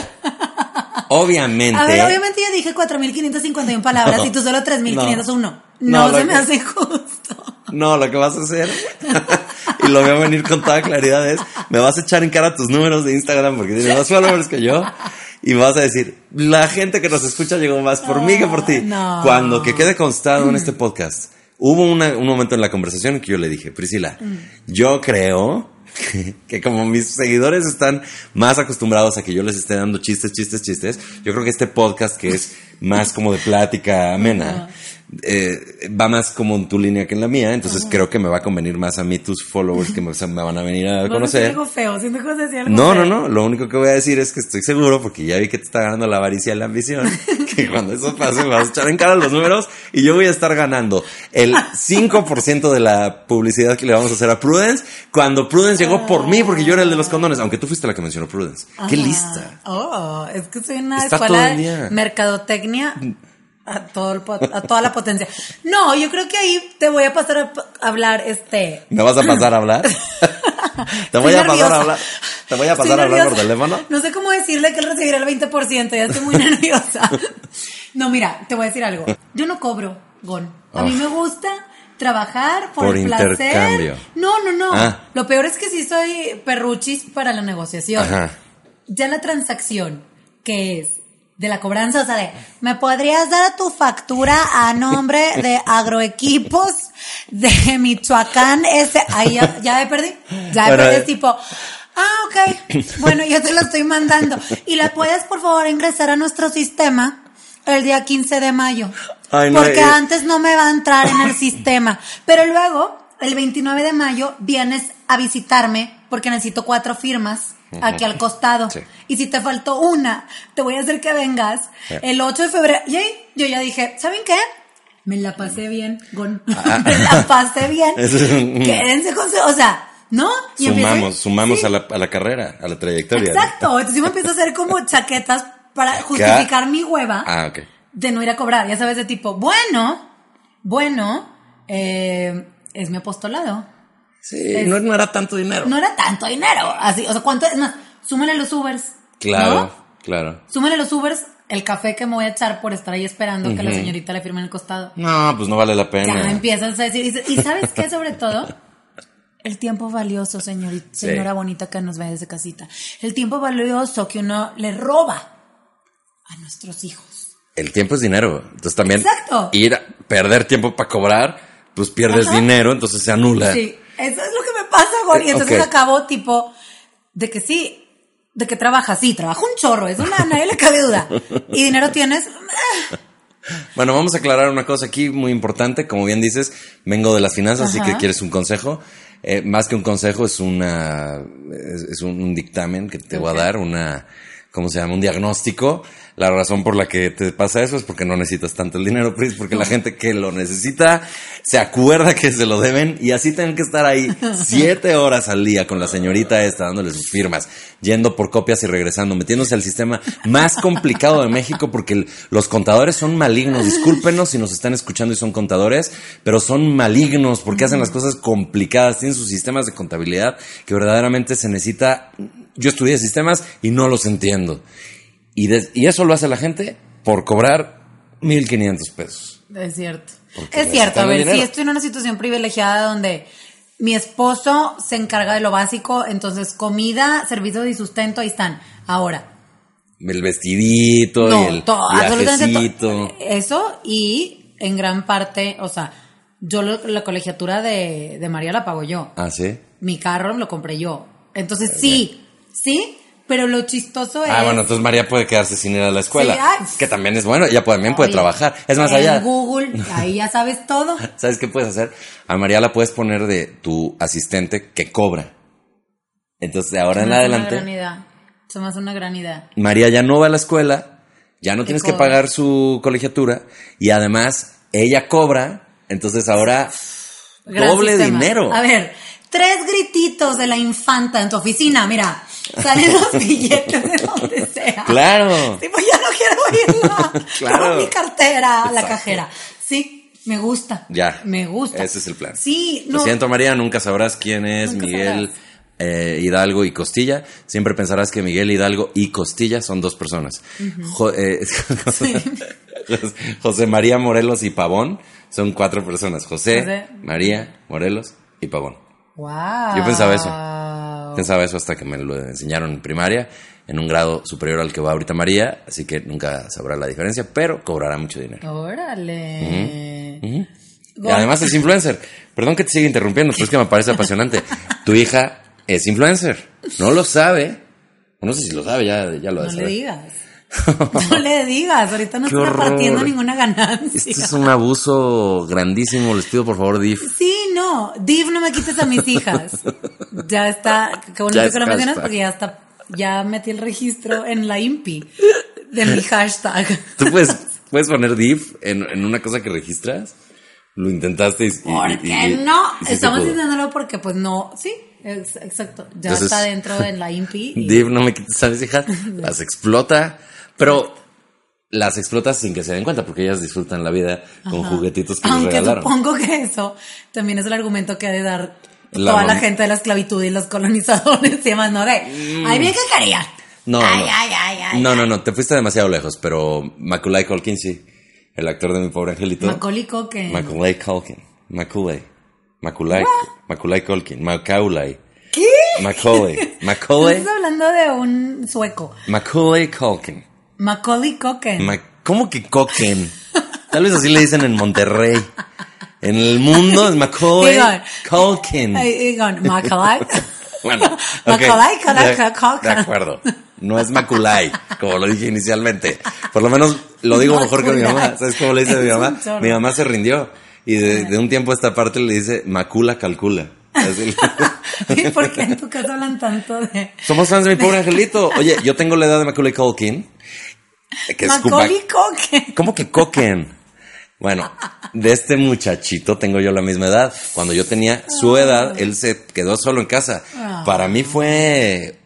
[SPEAKER 2] obviamente.
[SPEAKER 3] A ver, obviamente yo dije 4.551 palabras
[SPEAKER 2] No.
[SPEAKER 3] y tú solo 3.501. No,
[SPEAKER 2] No, lo
[SPEAKER 3] se me
[SPEAKER 2] que-
[SPEAKER 3] hace justo.
[SPEAKER 2] No, lo que vas a hacer, y lo voy a venir con toda claridad, es, me vas a echar en cara tus números de Instagram porque tienes más followers que yo. Y me vas a decir, la gente que nos escucha llegó más por mí que por ti.
[SPEAKER 3] No.
[SPEAKER 2] Cuando que quede constado en este podcast, hubo una- un momento en la conversación en que yo le dije, Priscila, yo creo que, que como mis seguidores están más acostumbrados a que yo les esté dando chistes, chistes, chistes, yo creo que este podcast que es más como de plática amena, eh, va más como en tu línea que en la mía, entonces creo que me va a convenir más a mí tus followers que me, o sea, me van a venir a
[SPEAKER 3] No, no
[SPEAKER 2] conocer.
[SPEAKER 3] algo feo, decir algo
[SPEAKER 2] No, no,
[SPEAKER 3] feo.
[SPEAKER 2] no. Lo único que voy a decir es que estoy seguro, porque ya vi que te está ganando la avaricia y la ambición, que cuando eso pase me vas a echar en cara los números y yo voy a estar ganando el 5% de la publicidad que le vamos a hacer a Prudence cuando Prudence llegó por mí, porque yo era el de los condones, aunque tú fuiste la que mencionó Prudence. ¡Qué lista!
[SPEAKER 3] Oh, es que soy una
[SPEAKER 2] Está
[SPEAKER 3] escuela de mercadotecnia a, todo el po- a toda la potencia. No, yo creo que ahí te voy a pasar a hablar este.
[SPEAKER 2] ¿Me vas a pasar a hablar? ¿Te voy
[SPEAKER 3] Estoy
[SPEAKER 2] a pasar
[SPEAKER 3] nerviosa.
[SPEAKER 2] a hablar? ¿Te voy a
[SPEAKER 3] Estoy
[SPEAKER 2] pasar a hablar por teléfono?
[SPEAKER 3] No sé cómo decirle que él recibirá el 20%, ya estoy muy nerviosa. No, mira, te voy a decir algo. Yo no cobro, Gon. A mí
[SPEAKER 2] Ah.
[SPEAKER 3] me gusta trabajar por,
[SPEAKER 2] Por
[SPEAKER 3] el placer.
[SPEAKER 2] intercambio.
[SPEAKER 3] No, no, no.
[SPEAKER 2] Ah.
[SPEAKER 3] Lo peor es que sí soy perruchis para la negociación.
[SPEAKER 2] Ajá.
[SPEAKER 3] Ya la transacción, que es de la cobranza, o sea, de, ¿me podrías dar tu factura a nombre de agroequipos de Michoacán? Ese, ahí ya, ya me perdí. Ya me perdí,
[SPEAKER 2] eh.
[SPEAKER 3] es tipo, ah, ok, bueno, yo te lo estoy mandando. Y la puedes, por favor, ingresar a nuestro sistema el día 15 de mayo.
[SPEAKER 2] Ay, no,
[SPEAKER 3] porque
[SPEAKER 2] eh.
[SPEAKER 3] antes no me va a entrar en el sistema. Pero luego, el 29 de mayo, vienes a visitarme porque necesito cuatro firmas aquí al costado.
[SPEAKER 2] Sí.
[SPEAKER 3] Y si te faltó una, te voy a hacer que vengas
[SPEAKER 2] Sí.
[SPEAKER 3] el 8 de febrero. Y ahí yo ya dije, ¿saben qué? Me la pasé bien, Gon.
[SPEAKER 2] Ah.
[SPEAKER 3] Me la pasé bien. Quédense con... O sea, ¿no? Y empecé-
[SPEAKER 2] Sumamos, sumamos
[SPEAKER 3] sí,
[SPEAKER 2] a, la, a la carrera, a la trayectoria.
[SPEAKER 3] Exacto. Entonces yo me empiezo a hacer como chaquetas para justificar mi hueva
[SPEAKER 2] Ah,
[SPEAKER 3] de no ir a cobrar, ya sabes, de tipo, bueno, bueno, eh, es mi apostolado.
[SPEAKER 2] Sí,
[SPEAKER 3] Es-
[SPEAKER 2] no, no era tanto dinero.
[SPEAKER 3] No era tanto dinero, así, o sea, ¿cuánto es más? Súmale los Ubers.
[SPEAKER 2] claro,
[SPEAKER 3] ¿no?
[SPEAKER 2] claro.
[SPEAKER 3] Súmale los Ubers, el café que me voy a echar por estar ahí esperando que la señorita le firme en el costado.
[SPEAKER 2] No, pues no vale la
[SPEAKER 3] Ya
[SPEAKER 2] pena.
[SPEAKER 3] empiezas a decir, y, ¿sabes qué sobre todo? el tiempo valioso, señorita, señora bonita que nos ve desde casita. El tiempo valioso que uno le roba a nuestros hijos.
[SPEAKER 2] El tiempo es dinero. Entonces también
[SPEAKER 3] Exacto.
[SPEAKER 2] ir a perder tiempo para cobrar, pues pierdes
[SPEAKER 3] Ajá.
[SPEAKER 2] dinero, entonces se anula.
[SPEAKER 3] Sí, eso es lo que me pasa, Gori.
[SPEAKER 2] Eh,
[SPEAKER 3] Entonces
[SPEAKER 2] ok.
[SPEAKER 3] acabo tipo de que sí, de que trabaja, sí, trabaja un chorro, eso a nadie le cabe duda. Y dinero tienes, ah,
[SPEAKER 2] Bueno, vamos a aclarar una cosa aquí muy importante. Como bien dices, vengo de las finanzas, así que quieres un consejo. Eh, más que un consejo, es una es, es un, un dictamen que te voy a dar, una, ¿cómo se llama? Un diagnóstico. La razón por la que te pasa eso es porque no necesitas tanto el dinero, Pris, porque la gente que lo necesita se acuerda que se lo deben y así tienen que estar ahí siete horas al día con la señorita esta dándole sus firmas, yendo por copias y regresando, metiéndose al sistema más complicado de México porque los contadores son malignos. Discúlpenos si nos están escuchando y son contadores, pero son malignos porque hacen las cosas complicadas, tienen sus sistemas de contabilidad que verdaderamente se necesita. Yo estudié sistemas y no los entiendo. Y, de- y eso lo hace la gente por cobrar 1.500 pesos.
[SPEAKER 3] es cierto.
[SPEAKER 2] Porque
[SPEAKER 3] Es cierto, a ver,
[SPEAKER 2] dinero.
[SPEAKER 3] sí estoy en una situación privilegiada donde mi esposo se encarga de lo básico, entonces comida, servicios y sustento, ahí están. Ahora,
[SPEAKER 2] El vestidito y el
[SPEAKER 3] todo, absolutamente
[SPEAKER 2] viajecito.
[SPEAKER 3] todo. Eso y en gran parte, o sea, yo lo- la colegiatura de, de María la pago yo.
[SPEAKER 2] Ah, ¿sí?
[SPEAKER 3] Mi carro lo compré yo. Entonces sí, sí, pero lo chistoso es...
[SPEAKER 2] Ah, bueno, entonces María puede quedarse sin ir a la escuela.
[SPEAKER 3] Sí,
[SPEAKER 2] que también es bueno, ella también puede
[SPEAKER 3] Oye,
[SPEAKER 2] trabajar. Es más
[SPEAKER 3] en
[SPEAKER 2] allá.
[SPEAKER 3] Google, ahí ya sabes todo.
[SPEAKER 2] ¿Sabes qué puedes hacer? A María la puedes poner de tu asistente que cobra. Entonces, de ahora en
[SPEAKER 3] Se me hace Una
[SPEAKER 2] adelante,
[SPEAKER 3] gran idea. Hace una gran idea.
[SPEAKER 2] María ya no va a la escuela, ya no
[SPEAKER 3] Que
[SPEAKER 2] tienes que
[SPEAKER 3] cobra.
[SPEAKER 2] pagar su colegiatura y además ella cobra, entonces ahora
[SPEAKER 3] Gran
[SPEAKER 2] doble
[SPEAKER 3] sistema.
[SPEAKER 2] dinero.
[SPEAKER 3] A ver, tres grititos de la infanta en tu oficina, mira. Salen los billetes de donde sea.
[SPEAKER 2] Claro.
[SPEAKER 3] Tipo, ya no quiero oírla.
[SPEAKER 2] Claro.
[SPEAKER 3] Toma mi cartera a la cajera. Sí, me gusta.
[SPEAKER 2] Ya.
[SPEAKER 3] Me gusta.
[SPEAKER 2] Ese es el plan.
[SPEAKER 3] Sí,
[SPEAKER 2] Lo
[SPEAKER 3] no.
[SPEAKER 2] siento, María, nunca sabrás quién es
[SPEAKER 3] Nunca
[SPEAKER 2] Miguel eh, Hidalgo y Costilla. Siempre pensarás que Miguel Hidalgo y Costilla son dos personas. Jo- eh, José María Morelos y Pavón son cuatro personas. José,
[SPEAKER 3] José.
[SPEAKER 2] María, Morelos y Pavón.
[SPEAKER 3] Wow.
[SPEAKER 2] Yo pensaba eso. Pensaba eso hasta que me lo enseñaron en primaria, en un grado superior al que va ahorita María, así que nunca sabrá la diferencia, pero cobrará mucho dinero.
[SPEAKER 3] Órale.
[SPEAKER 2] Y además es influencer. Perdón que te siga interrumpiendo, pero es que me parece apasionante. Tu hija es influencer. No lo sabe. No sé si lo sabe, ya, ya lo
[SPEAKER 3] No le digas. No le digas. Ahorita no está repartiendo ninguna ganancia.
[SPEAKER 2] Este es un abuso grandísimo. Les pido por favor, Div.
[SPEAKER 3] Sí, no. Div, no me quites a mis hijas. Ya está. Qué bonito que lo mencionas porque ya está. Ya metí el registro en la INPI de mi hashtag.
[SPEAKER 2] ¿Tú puedes, puedes poner Div en, en una cosa que registras? Lo intentaste y.
[SPEAKER 3] ¿Por
[SPEAKER 2] y-
[SPEAKER 3] qué
[SPEAKER 2] y-
[SPEAKER 3] no?
[SPEAKER 2] y
[SPEAKER 3] Estamos intentándolo porque, pues no. Sí, ex- exacto. Ya
[SPEAKER 2] Entonces,
[SPEAKER 3] está dentro de la INPI. y-
[SPEAKER 2] Div, no me quites a mis hijas. Las explota. Pero las explota sin que se den cuenta, porque ellas disfrutan la vida con juguetitos que les
[SPEAKER 3] Aunque
[SPEAKER 2] regalaron.
[SPEAKER 3] supongo que eso también es el argumento que ha de dar
[SPEAKER 2] La
[SPEAKER 3] toda la gente de la esclavitud y los colonizadores y demás, ¿no? De, ay, bien.
[SPEAKER 2] Mm. No,
[SPEAKER 3] ay,
[SPEAKER 2] no.
[SPEAKER 3] ay, ay, ay.
[SPEAKER 2] no, no, no, te fuiste demasiado lejos, pero Macaulay Culkin sí, el actor de mi pobre angelito.
[SPEAKER 3] Macaulay Culkin.
[SPEAKER 2] Macaulay Culkin, Macaulay, Macaulay, Macaulay Culkin, Macaulay,
[SPEAKER 3] ¿Qué?
[SPEAKER 2] Macaulay, Macaulay,
[SPEAKER 3] Estás hablando de un sueco.
[SPEAKER 2] Macaulay Culkin.
[SPEAKER 3] Macaulay Culkin.
[SPEAKER 2] Ma- ¿Cómo que Culkin? Tal vez así le dicen en Monterrey. En el mundo es Macaulay. Culkin.
[SPEAKER 3] Macaulay.
[SPEAKER 2] Bueno, ok.
[SPEAKER 3] Macaulay Culkin.
[SPEAKER 2] de acuerdo. No es Maculay, como lo dije inicialmente. Por lo menos lo digo mejor que mi mamá. ¿Sabes cómo le dice a mi mamá? Mi mamá se rindió. Y de, de un tiempo a esta parte le dice Macula calcula. Así-
[SPEAKER 3] ¿Y por qué en tu casa hablan tanto de
[SPEAKER 2] Somos fans de mi pobre angelito. Oye, yo tengo la edad de Macaulay Culkin. Que es
[SPEAKER 3] Macaulay?
[SPEAKER 2] ¿Cómo que coquen? Bueno, de este muchachito tengo yo la misma edad. Cuando yo tenía su edad, él se quedó solo en casa.
[SPEAKER 3] Ah.
[SPEAKER 2] Para mí fue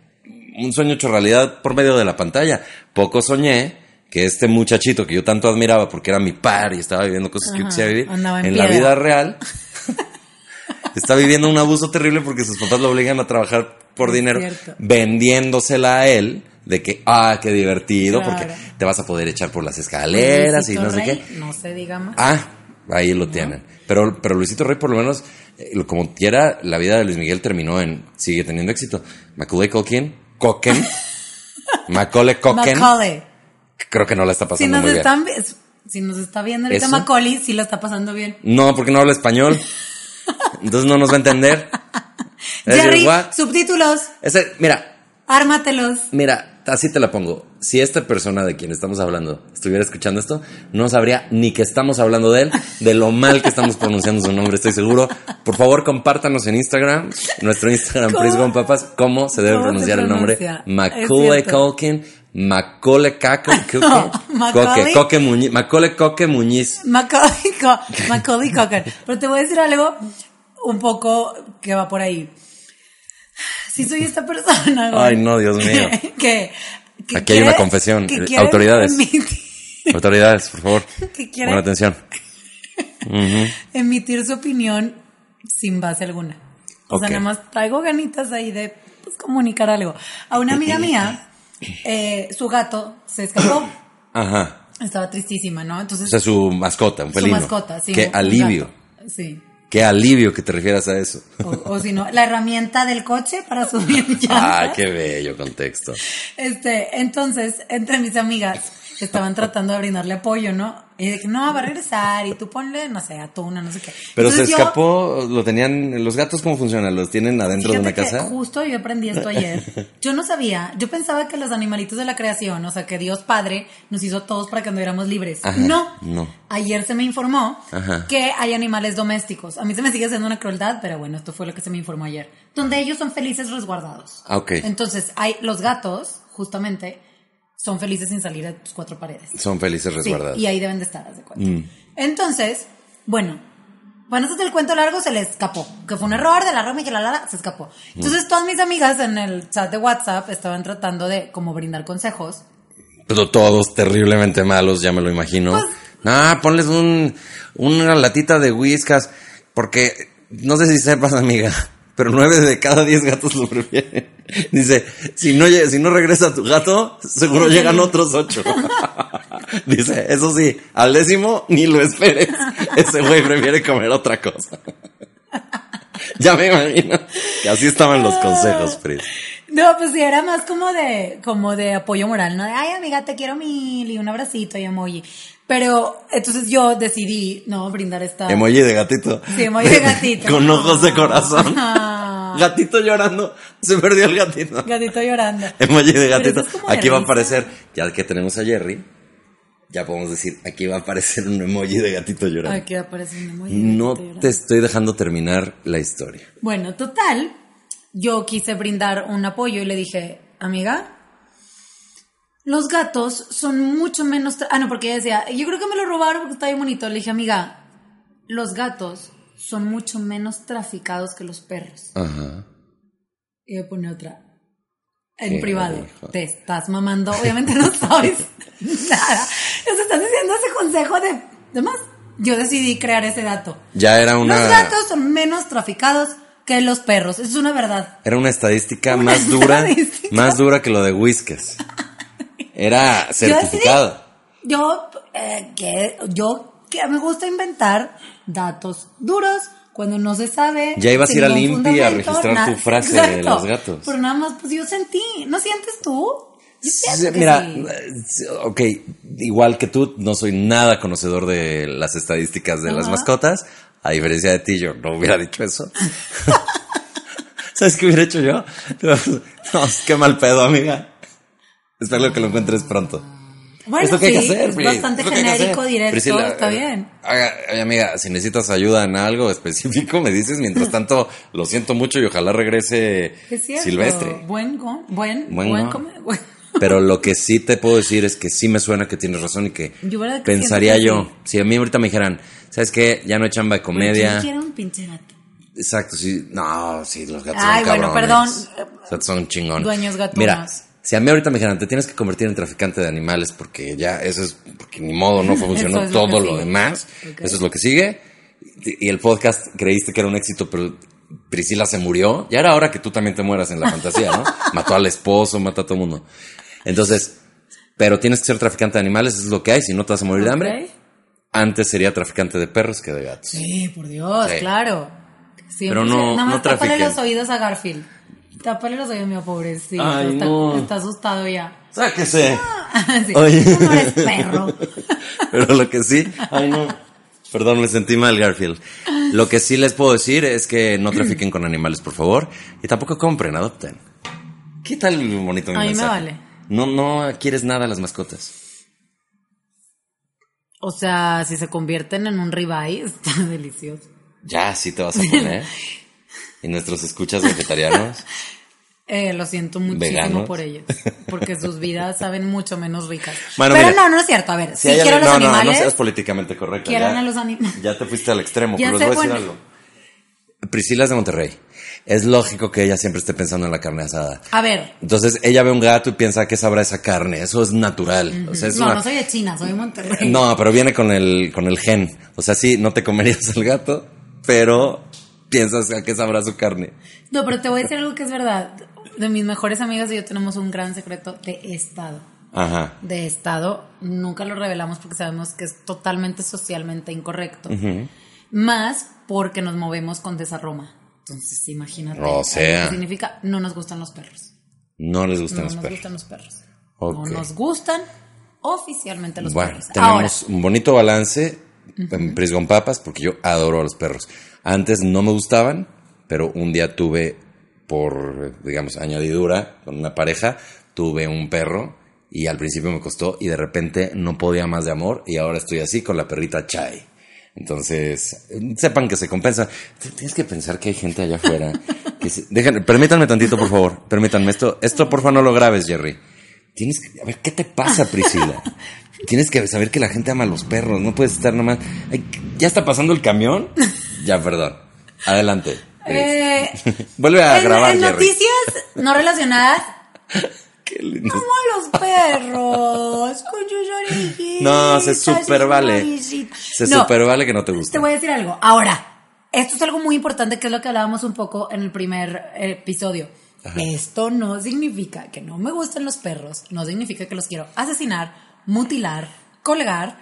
[SPEAKER 2] un sueño hecho realidad por medio de la pantalla. Poco soñé que este muchachito que yo tanto admiraba porque era mi par y estaba viviendo cosas que yo quisiera vivir,
[SPEAKER 3] en
[SPEAKER 2] en la vida real está viviendo un abuso terrible porque sus papás lo obligan a trabajar por
[SPEAKER 3] Es
[SPEAKER 2] dinero,
[SPEAKER 3] cierto.
[SPEAKER 2] vendiéndosela a él de que, ah, qué divertido,
[SPEAKER 3] Claro.
[SPEAKER 2] porque te vas a poder echar por las escaleras y no sé qué.
[SPEAKER 3] No se diga más.
[SPEAKER 2] Ah, Ahí lo tienen. Pero, pero Luisito Rey, por lo menos, eh, como quiera, la vida de Luis Miguel terminó en. Sigue teniendo éxito. Macaulay Culkin, Cocken, Macaulay Culkin,
[SPEAKER 3] Macaulay.
[SPEAKER 2] creo que no la está
[SPEAKER 3] Si
[SPEAKER 2] pasando
[SPEAKER 3] nos,
[SPEAKER 2] muy bien.
[SPEAKER 3] están, si nos está viendo ahorita
[SPEAKER 2] ¿Eso?
[SPEAKER 3] Macaulay, sí lo está pasando bien.
[SPEAKER 2] No, porque no habla español. Entonces no nos va a entender.
[SPEAKER 3] Jerry,
[SPEAKER 2] decir,
[SPEAKER 3] subtítulos,
[SPEAKER 2] Ese- mira,
[SPEAKER 3] ármatelos.
[SPEAKER 2] mira, así te la pongo. Si esta persona de quien estamos hablando estuviera escuchando esto, no sabría ni que estamos hablando de él, de lo mal que estamos pronunciando su nombre, estoy seguro. Por favor, compártanos en Instagram, nuestro Instagram, Go Papas, cómo se debe
[SPEAKER 3] ¿Cómo se
[SPEAKER 2] pronunciar el nombre. Macaulay. Culkin, Macaulay Caco,
[SPEAKER 3] No, Macaulay.
[SPEAKER 2] Coque, Muñiz, Macaulay Coque Muñiz.
[SPEAKER 3] Macaulay. Pero te voy a decir algo un poco que va por ahí. Si soy esta persona, güey,
[SPEAKER 2] Ay, no, Dios mío.
[SPEAKER 3] Que, que
[SPEAKER 2] Aquí hay una confesión.
[SPEAKER 3] que
[SPEAKER 2] Eh, autoridades.
[SPEAKER 3] emitir-
[SPEAKER 2] Autoridades, por favor.
[SPEAKER 3] Que quiere-
[SPEAKER 2] Buena atención. Ujú.
[SPEAKER 3] emitir su opinión sin base alguna. O sea,
[SPEAKER 2] Ok.
[SPEAKER 3] nada más traigo ganitas ahí de pues, comunicar algo. A una amiga mía, eh, su gato se escapó.
[SPEAKER 2] Ajá.
[SPEAKER 3] Estaba tristísima, ¿no? Entonces,
[SPEAKER 2] O sea, su mascota, un
[SPEAKER 3] su
[SPEAKER 2] felino.
[SPEAKER 3] mascota, sí.
[SPEAKER 2] Qué alivio.
[SPEAKER 3] Sí.
[SPEAKER 2] Qué alivio que te refieras a eso.
[SPEAKER 3] O, o si no, la herramienta del coche para subir llantas.
[SPEAKER 2] Ay, qué bello contexto.
[SPEAKER 3] Este, entonces, entre mis amigas estaban tratando de brindarle apoyo, ¿no? Y dije, no, va a regresar y tú ponle, no sé, atuna, no sé qué.
[SPEAKER 2] Pero
[SPEAKER 3] Entonces
[SPEAKER 2] se
[SPEAKER 3] yo-
[SPEAKER 2] escapó, lo tenían, los gatos cómo funcionan, los tienen adentro de una
[SPEAKER 3] que
[SPEAKER 2] casa.
[SPEAKER 3] justo yo aprendí esto ayer. Yo no sabía, yo pensaba que los animalitos de la creación, o sea, que Dios Padre nos hizo todos para que anduviéramos libres.
[SPEAKER 2] Ajá,
[SPEAKER 3] no.
[SPEAKER 2] no.
[SPEAKER 3] Ayer se me informó
[SPEAKER 2] Ajá.
[SPEAKER 3] que hay animales domésticos. A mí se me sigue haciendo una crueldad, pero bueno, esto fue lo que se me informó ayer. Donde ellos son felices resguardados.
[SPEAKER 2] Ah, ok.
[SPEAKER 3] Entonces, hay los gatos, justamente, son felices sin salir de tus cuatro paredes.
[SPEAKER 2] Son felices
[SPEAKER 3] Sí,
[SPEAKER 2] resguardados.
[SPEAKER 3] y ahí deben de estar, haz de cuenta.
[SPEAKER 2] Mm.
[SPEAKER 3] Entonces, bueno, bueno, este es el cuento largo, se le escapó. Que fue un error de la Roma y que la Lara se escapó. Entonces, todas mis amigas en el chat de WhatsApp estaban tratando de como brindar consejos.
[SPEAKER 2] Pero todos terriblemente malos, ya me lo imagino.
[SPEAKER 3] Pues-
[SPEAKER 2] Ah, ponles un, una latita de whiskas, porque no sé si sepas, amiga, pero nueve de cada diez gatos lo prefieren. Dice, si no, si no regresa tu gato, seguro llegan otros ocho. Dice, eso sí, al décimo ni lo esperes. Ese güey prefiere comer otra cosa. Ya me imagino que así estaban los consejos, Pris.
[SPEAKER 3] No, pues sí, era más como de, como de apoyo moral, ¿no? De, ay, amiga, te quiero mil y un abracito y emoji. Pero, entonces yo decidí, no, brindar esta...
[SPEAKER 2] Emoji de gatito.
[SPEAKER 3] Sí, emoji de gatito.
[SPEAKER 2] Con ojos de corazón. Gatito llorando. Se perdió el gatito.
[SPEAKER 3] Gatito llorando.
[SPEAKER 2] Emoji de gatito.
[SPEAKER 3] es de
[SPEAKER 2] Aquí va a aparecer, ya que tenemos a Jerry, ya podemos decir, aquí va a aparecer un emoji de gatito llorando.
[SPEAKER 3] Aquí aparece un emoji de
[SPEAKER 2] no
[SPEAKER 3] gatito
[SPEAKER 2] te estoy dejando terminar la historia.
[SPEAKER 3] Bueno, total, yo quise brindar un apoyo y le dije, amiga, los gatos son mucho menos... Ah, no, porque ella decía, yo creo que me lo robaron porque está bien bonito. Le dije, amiga, los gatos son mucho menos traficados que los perros.
[SPEAKER 2] Ajá.
[SPEAKER 3] Y me pone otra. En privado. Te estás mamando. Obviamente no sabes nada. Nos estás diciendo ese consejo de... Además, yo decidí crear ese dato.
[SPEAKER 2] Ya era una,
[SPEAKER 3] Los gatos son menos traficados que los perros. Eso es una verdad.
[SPEAKER 2] era una estadística
[SPEAKER 3] Una
[SPEAKER 2] más dura, más dura que lo de Whiskas. Era
[SPEAKER 3] Yo
[SPEAKER 2] certificado.
[SPEAKER 3] decidí- Yo, eh, que, yo que me gusta inventar datos duros cuando no se sabe.
[SPEAKER 2] Ya ibas a ir
[SPEAKER 3] ningún
[SPEAKER 2] INPI a registrar tu frase de los gatos.
[SPEAKER 3] Pero nada más, pues yo sentí. ¿No sientes tú? Yo
[SPEAKER 2] Sí, Mira,
[SPEAKER 3] sí.
[SPEAKER 2] eh, ok, igual que tú, no soy nada conocedor de las estadísticas de las mascotas. A diferencia de ti, yo no hubiera dicho eso. ¿Sabes qué hubiera hecho yo? No, qué mal pedo, amiga. Espero que lo encuentres pronto.
[SPEAKER 3] Bueno,
[SPEAKER 2] es lo que hay que
[SPEAKER 3] sí,
[SPEAKER 2] hacer,
[SPEAKER 3] es bastante
[SPEAKER 2] que que
[SPEAKER 3] genérico, directo,
[SPEAKER 2] Priscila,
[SPEAKER 3] está
[SPEAKER 2] eh,
[SPEAKER 3] bien.
[SPEAKER 2] oye, amiga, si necesitas ayuda en algo específico, me dices. Mientras tanto, lo siento mucho y ojalá regrese
[SPEAKER 3] Es cierto.
[SPEAKER 2] Silvestre.
[SPEAKER 3] Buen, buen,
[SPEAKER 2] Buen
[SPEAKER 3] buen,
[SPEAKER 2] Pero lo que sí te puedo decir es que sí me suena que tienes razón y que
[SPEAKER 3] Yo verdad que
[SPEAKER 2] pensaría
[SPEAKER 3] que
[SPEAKER 2] yo, si a mí ahorita me dijeran, ¿sabes qué? Ya no hay chamba de comedia.
[SPEAKER 3] Yo quiero un pinche gato.
[SPEAKER 2] Exacto, sí. No, sí, los gatos
[SPEAKER 3] Ay,
[SPEAKER 2] son
[SPEAKER 3] bueno,
[SPEAKER 2] cabrones.
[SPEAKER 3] perdón.
[SPEAKER 2] Los gatos son chingón.
[SPEAKER 3] Dueños gatunos.
[SPEAKER 2] Mira, si a mí ahorita me dijeran, te tienes que convertir en traficante de animales porque ya eso es, porque ni modo, no funcionó
[SPEAKER 3] es
[SPEAKER 2] todo lo demás. Eso es lo que sigue. Y el podcast creíste que era un éxito, pero Priscila se murió. Ya era hora que tú también te mueras en la fantasía, ¿no? Mató al esposo, mató a todo el mundo. Entonces, pero tienes que ser traficante de animales, eso es lo que hay, si no te vas a morir de hambre. Antes sería traficante de perros que de gatos.
[SPEAKER 3] Sí, por Dios,
[SPEAKER 2] Sí.
[SPEAKER 3] claro. Siempre
[SPEAKER 2] Pero no-
[SPEAKER 3] Nada más
[SPEAKER 2] no trafiquen.
[SPEAKER 3] los oídos a Garfield. Tápale los oídos, mío, pobrecito.
[SPEAKER 2] Ay,
[SPEAKER 3] está,
[SPEAKER 2] no.
[SPEAKER 3] está asustado ya.
[SPEAKER 2] ¡Sáquese!
[SPEAKER 3] Sí,
[SPEAKER 2] Oye.
[SPEAKER 3] No eres perro.
[SPEAKER 2] Pero lo que sí, ay no, perdón, me sentí mal, Garfield. Lo que sí les puedo decir es que no trafiquen con animales, por favor, y tampoco compren, adopten. ¿Qué tal bonito mi
[SPEAKER 3] A mí me vale.
[SPEAKER 2] No, no quieres nada a las mascotas.
[SPEAKER 3] O sea, si se convierten en un ribeye, está delicioso.
[SPEAKER 2] Ya, sí te vas a poner. Y nuestros escuchas vegetarianos.
[SPEAKER 3] Eh, lo siento muchísimo
[SPEAKER 2] ¿Veganos?
[SPEAKER 3] por ellos. Porque sus vidas saben mucho menos ricas.
[SPEAKER 2] Bueno,
[SPEAKER 3] Pero
[SPEAKER 2] mira,
[SPEAKER 3] no, no es cierto. A ver, si,
[SPEAKER 2] hay
[SPEAKER 3] quiero a los
[SPEAKER 2] no, no,
[SPEAKER 3] animales.
[SPEAKER 2] no seas políticamente correcta.
[SPEAKER 3] Quieran a los animales.
[SPEAKER 2] Ya te fuiste al extremo,
[SPEAKER 3] Ya
[SPEAKER 2] pero les voy a decir algo. Priscila es de Monterrey. Es lógico que ella siempre esté pensando en la carne asada.
[SPEAKER 3] A ver.
[SPEAKER 2] Entonces ella ve un gato y piensa que sabrá esa carne. Eso es natural. O sea, es
[SPEAKER 3] No,
[SPEAKER 2] una-
[SPEAKER 3] no soy de China, soy de Monterrey.
[SPEAKER 2] No, pero viene con el, con el gen. O sea, sí, no te comerías el gato, pero piensas a qué sabrá su carne.
[SPEAKER 3] No, pero te voy a decir algo que es verdad. De mis mejores amigas y yo tenemos un gran secreto de estado.
[SPEAKER 2] Ajá.
[SPEAKER 3] De estado, nunca lo revelamos porque sabemos que es totalmente socialmente incorrecto. Más porque nos movemos con desarroma. Entonces, imagínate.
[SPEAKER 2] O sea.
[SPEAKER 3] ¿Qué significa? No nos gustan los perros.
[SPEAKER 2] No les gustan
[SPEAKER 3] No
[SPEAKER 2] los
[SPEAKER 3] nos
[SPEAKER 2] perros.
[SPEAKER 3] gustan los perros.
[SPEAKER 2] Ok.
[SPEAKER 3] No nos gustan oficialmente los
[SPEAKER 2] Bueno,
[SPEAKER 3] perros.
[SPEAKER 2] tenemos
[SPEAKER 3] Ahora,
[SPEAKER 2] un bonito balance en con Papas porque yo adoro a los perros. Antes no me gustaban, pero un día tuve, por, digamos, añadidura con una pareja, tuve un perro y al principio me costó y de repente no podía más de amor y ahora estoy así con la perrita Chai. Entonces, sepan que se compensa. Tienes que pensar que hay gente allá afuera. Que se- permítanme tantito, por favor. Permítanme. Esto, esto, por favor, no lo grabes, Jerry. Tienes que, a ver, ¿qué te pasa, Priscila? Tienes que saber que la gente ama a los perros. No puedes estar nomás. Ay, ¿Ya está pasando el camión? Ya, perdón. Adelante.
[SPEAKER 3] Eh,
[SPEAKER 2] Vuelve a
[SPEAKER 3] en,
[SPEAKER 2] grabar,
[SPEAKER 3] en
[SPEAKER 2] Jerry.
[SPEAKER 3] noticias no relacionadas,
[SPEAKER 2] Qué lindo.
[SPEAKER 3] como los perros, con sus orejitas.
[SPEAKER 2] No, se super vale. Se
[SPEAKER 3] No,
[SPEAKER 2] super vale que no te guste.
[SPEAKER 3] Te voy a decir algo. Ahora, esto es algo muy importante que es lo que hablábamos un poco en el primer episodio. Esto no significa que no me gusten los perros, no significa que los quiero asesinar, mutilar, colgar,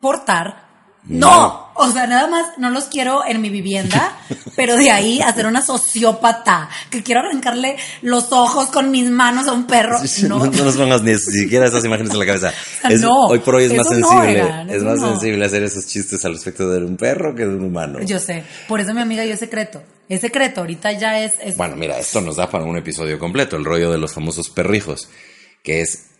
[SPEAKER 3] portar. No, o sea, nada más no los quiero en mi vivienda, pero de ahí hacer una sociópata que quiero arrancarle los ojos con mis manos a un perro.
[SPEAKER 2] No,
[SPEAKER 3] No,
[SPEAKER 2] no nos pongas ni siquiera esas imágenes en la cabeza.
[SPEAKER 3] sea,
[SPEAKER 2] Es-
[SPEAKER 3] no,
[SPEAKER 2] hoy por hoy es más sensible. es más sensible hacer esos chistes al respecto de un perro que de un humano.
[SPEAKER 3] yo sé. Por eso mi amiga yo es secreto. Es secreto, ahorita ya es, es
[SPEAKER 2] Bueno, mira, esto nos da para un episodio completo, el rollo de los famosos perrijos, que es,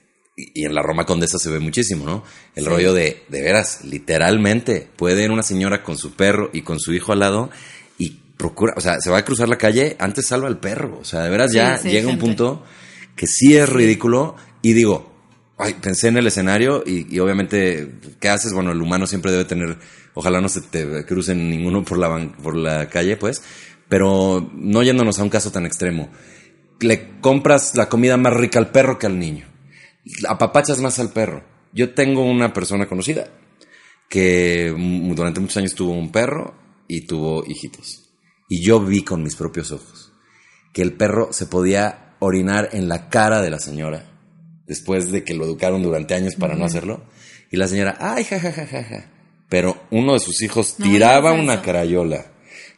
[SPEAKER 2] y en la Roma Condesa se ve muchísimo, ¿no? El rollo de, de veras, literalmente, puede ir una señora con su perro y con su hijo al lado y procura, o sea, se va a cruzar la calle, antes salva al perro, o sea, de veras
[SPEAKER 3] Sí,
[SPEAKER 2] ya
[SPEAKER 3] sí,
[SPEAKER 2] llega un punto que sí es ridículo y digo, ay, pensé en el escenario y, y obviamente, ¿qué haces? Bueno, el humano siempre debe tener, ojalá no se te crucen ninguno por la, por la calle, pues, pero no yéndonos a un caso tan extremo. Le compras la comida más rica al perro que al niño. Apapachas más al perro. Yo tengo una persona conocida que durante muchos años tuvo un perro y tuvo hijitos. Y yo vi con mis propios ojos que el perro se podía orinar en la cara de la señora después de que lo educaron durante años para no hacerlo. Y la señora, ay, ja, ja, ja, ja, ja. Pero uno de sus hijos
[SPEAKER 3] No
[SPEAKER 2] tiraba
[SPEAKER 3] digas
[SPEAKER 2] una crayola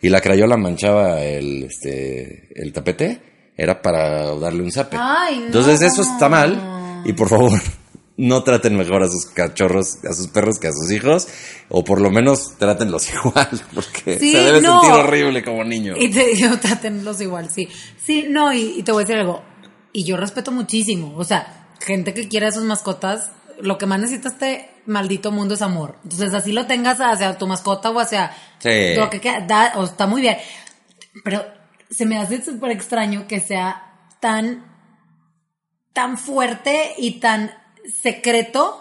[SPEAKER 2] y la crayola manchaba el, este, el tapete. Era para darle un zape.
[SPEAKER 3] Ay, no.
[SPEAKER 2] Entonces eso está mal. Y por favor, no traten mejor a sus cachorros, a sus perros que a sus hijos. O por lo menos trátenlos igual. Porque
[SPEAKER 3] Sí,
[SPEAKER 2] se debe
[SPEAKER 3] no.
[SPEAKER 2] sentir horrible como niño.
[SPEAKER 3] Y te digo, trátenlos igual, sí. Sí, no, y, y te voy a decir algo. Y yo respeto muchísimo. O sea, gente que quiere a sus mascotas, lo que más necesita este maldito mundo es amor. Entonces, así lo tengas hacia tu mascota o hacia
[SPEAKER 2] Sí.
[SPEAKER 3] lo que queda, da- o está muy bien. Pero se me hace súper extraño que sea tan, tan fuerte y tan secreto.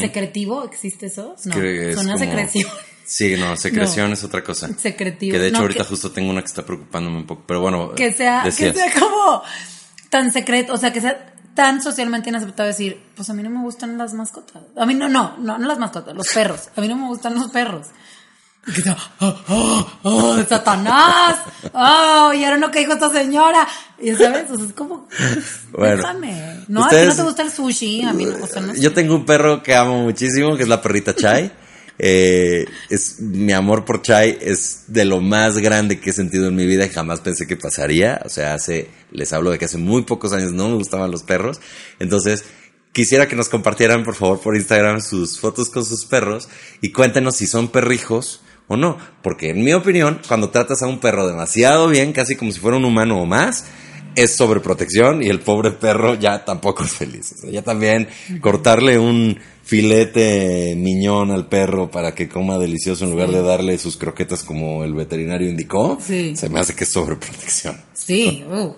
[SPEAKER 3] Secretivo, ¿existe eso? No,
[SPEAKER 2] es
[SPEAKER 3] suena
[SPEAKER 2] como-
[SPEAKER 3] secreción.
[SPEAKER 2] Sí, no, secreción es otra cosa.
[SPEAKER 3] Secretivo.
[SPEAKER 2] Que de hecho
[SPEAKER 3] No,
[SPEAKER 2] ahorita
[SPEAKER 3] que-
[SPEAKER 2] justo tengo una que está preocupándome un poco. Pero bueno,
[SPEAKER 3] que sea,
[SPEAKER 2] decías.
[SPEAKER 3] que sea como tan secreto, o sea, que sea tan socialmente inaceptable decir, pues a mí no me gustan las mascotas. A mí no, no, no, no las mascotas, los perros. A mí no me gustan los perros. Oh, oh, oh, Satanás, oh, y ahora lo que dijo esta señora. Y sabes, o sea, es como,
[SPEAKER 2] Bueno,
[SPEAKER 3] déjame. No, a ti
[SPEAKER 2] ustedes-
[SPEAKER 3] no te gusta el sushi, a mí no, o sea, no sé.
[SPEAKER 2] Yo tengo un perro que amo muchísimo, que es la perrita Chai. Eh, es, mi amor por Chai es de lo más grande que he sentido en mi vida y jamás pensé que pasaría. O sea, hace, les hablo de que hace muy pocos años no me gustaban los perros. Entonces, quisiera que nos compartieran, por favor, por Instagram sus fotos con sus perros y cuéntenos si son perrijos o no. Porque en mi opinión, cuando tratas a un perro demasiado bien, casi como si fuera un humano o más, es sobreprotección y el pobre perro ya tampoco es feliz. O sea, ya también cortarle un filete miñón al perro para que coma delicioso en lugar de darle sus croquetas como el veterinario indicó,
[SPEAKER 3] Sí.
[SPEAKER 2] se me hace que es sobreprotección.
[SPEAKER 3] Sí, uh.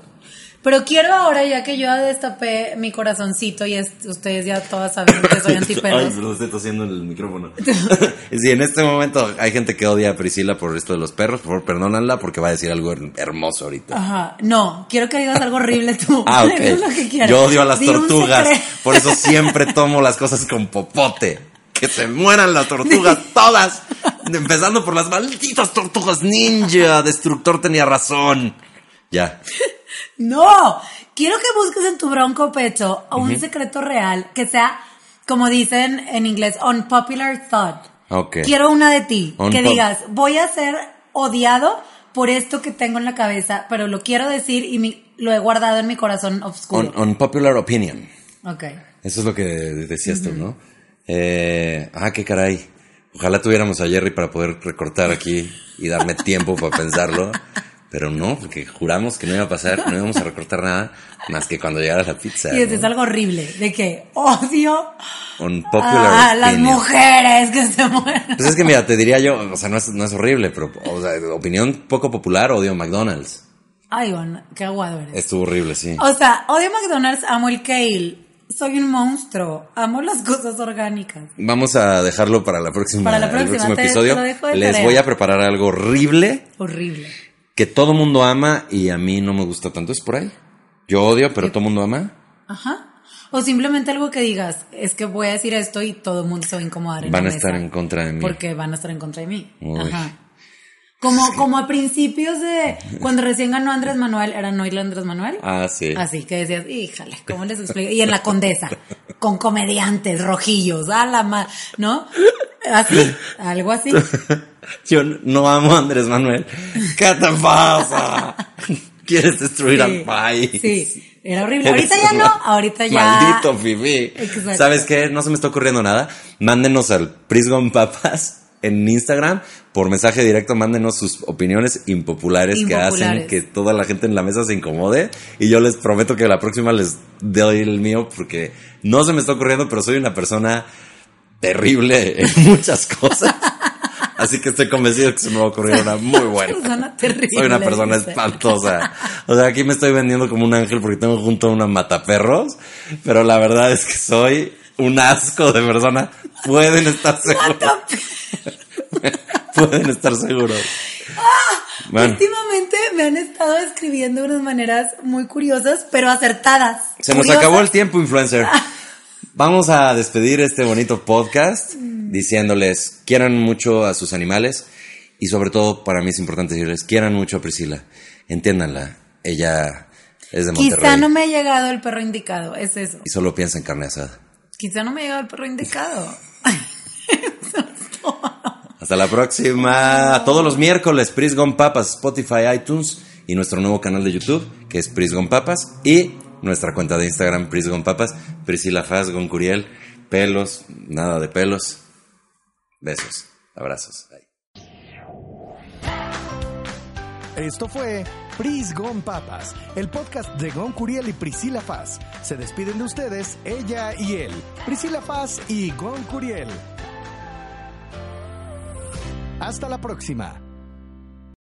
[SPEAKER 3] Pero quiero ahora, ya que yo destapé mi corazoncito y es- ustedes ya todas saben que soy
[SPEAKER 2] Ay,
[SPEAKER 3] antiperros.
[SPEAKER 2] perdón, estoy tosiendo en el micrófono. sí, en este momento hay gente que odia a Priscila por esto de los perros. Por favor, perdónanla porque va a decir algo her- hermoso ahorita.
[SPEAKER 3] Ajá, no, quiero que digas algo horrible tú.
[SPEAKER 2] Ah, ok.
[SPEAKER 3] Dinos lo que quieras.
[SPEAKER 2] Yo odio a las
[SPEAKER 3] Di
[SPEAKER 2] tortugas. Por eso siempre tomo las cosas con popote. Que se mueran las tortugas todas. Empezando por las malditas tortugas ninja. Destructor tenía razón. Ya.
[SPEAKER 3] No, quiero que busques en tu bronco pecho un secreto real que sea, como dicen en inglés, unpopular thought.
[SPEAKER 2] Ok.
[SPEAKER 3] Quiero una de ti, que
[SPEAKER 2] Unpop-
[SPEAKER 3] digas, voy a ser odiado por esto que tengo en la cabeza, pero lo quiero decir y mi- lo he guardado en mi corazón oscuro.
[SPEAKER 2] Un, unpopular opinion.
[SPEAKER 3] ok.
[SPEAKER 2] Eso es lo que decías tú, ¿no? Eh, ah, qué caray. Ojalá tuviéramos a Jerry para poder recortar aquí y darme tiempo para pensarlo. Pero no, porque juramos que no iba a pasar, no íbamos a recortar nada más que cuando llegara la pizza.
[SPEAKER 3] Y es, algo horrible, de que odio a las
[SPEAKER 2] opinion.
[SPEAKER 3] mujeres que se mueren.
[SPEAKER 2] Pues es que mira, te diría yo, o sea, no es, no es horrible, pero, o sea, opinión poco popular, odio McDonald's.
[SPEAKER 3] Ay, bueno, qué aguado eres.
[SPEAKER 2] Estuvo horrible, sí.
[SPEAKER 3] O sea, odio McDonald's, amo el kale. Soy un monstruo. Amo las cosas orgánicas.
[SPEAKER 2] Vamos a dejarlo para la próxima,
[SPEAKER 3] Para la
[SPEAKER 2] el
[SPEAKER 3] próxima,
[SPEAKER 2] próximo
[SPEAKER 3] te-
[SPEAKER 2] episodio.
[SPEAKER 3] te
[SPEAKER 2] Les
[SPEAKER 3] tarea.
[SPEAKER 2] voy a preparar algo horrible
[SPEAKER 3] Horrible.
[SPEAKER 2] Que todo mundo ama y a mí no me gusta tanto. ¿Es por ahí? Yo odio, pero todo mundo ama.
[SPEAKER 3] Ajá. O simplemente algo que digas, es que voy a decir esto y todo el mundo se va a incomodar. en
[SPEAKER 2] Van
[SPEAKER 3] la
[SPEAKER 2] a estar
[SPEAKER 3] mesa,
[SPEAKER 2] en contra de mí.
[SPEAKER 3] Porque van a estar en contra de mí.
[SPEAKER 2] Uy.
[SPEAKER 3] Ajá. Como, como a principios de cuando recién ganó Andrés Manuel, ¿era no Andrés Manuel?
[SPEAKER 2] Ah, sí.
[SPEAKER 3] Así que decías, híjale, ¿cómo les explico? Y en la condesa, con comediantes, rojillos, a la ma, ¿no? Así, algo así.
[SPEAKER 2] Yo no amo a Andrés Manuel. ¿Qué te pasa? ¿Quieres destruir al país?
[SPEAKER 3] Sí, era horrible. Ahorita ya no, ahorita ya.
[SPEAKER 2] Maldito Fifi.
[SPEAKER 3] Exacto.
[SPEAKER 2] ¿Sabes qué? No se me está ocurriendo nada. Mándenos al Prisgon Papas en Instagram por mensaje directo. Mándenos sus opiniones impopulares, que hacen que toda la gente en la mesa se incomode. Y yo les prometo que la próxima les doy el mío porque no se me está ocurriendo, pero soy una persona terrible en muchas cosas. Así que estoy convencido que se me va a ocurrir una muy buena.
[SPEAKER 3] Persona terrible,
[SPEAKER 2] Soy una persona espantosa. O sea, aquí me estoy vendiendo como un ángel porque tengo junto a una mataperros, pero la verdad es que soy un asco de persona. Pueden estar seguros. Pueden estar seguros. Bueno,
[SPEAKER 3] Últimamente me han estado escribiendo de unas maneras muy curiosas, pero acertadas.
[SPEAKER 2] se nos acabó el tiempo, influencer. Vamos a despedir este bonito podcast diciéndoles quieran mucho a sus animales y sobre todo para mí es importante decirles quieran mucho a Priscila. Entiéndanla. Ella es de Monterrey
[SPEAKER 3] Quizá no me ha llegado el perro indicado, es eso.
[SPEAKER 2] y solo piensa en carne asada.
[SPEAKER 3] Quizá no me ha llegado el perro indicado.
[SPEAKER 2] Hasta la próxima. Todos los miércoles, Prisgon Papas, Spotify, iTunes y nuestro nuevo canal de YouTube, que es Prisgon Papas, y nuestra cuenta de Instagram, Prisgon Papas, Priscila Faz, Goncuriel, pelos, nada de pelos. Besos, abrazos.
[SPEAKER 1] Esto fue Pris Gon Papas, el podcast de Gon Curiel y Priscila Paz. Se despiden de ustedes, ella y él, Priscila Paz y Gon Curiel. Hasta la próxima.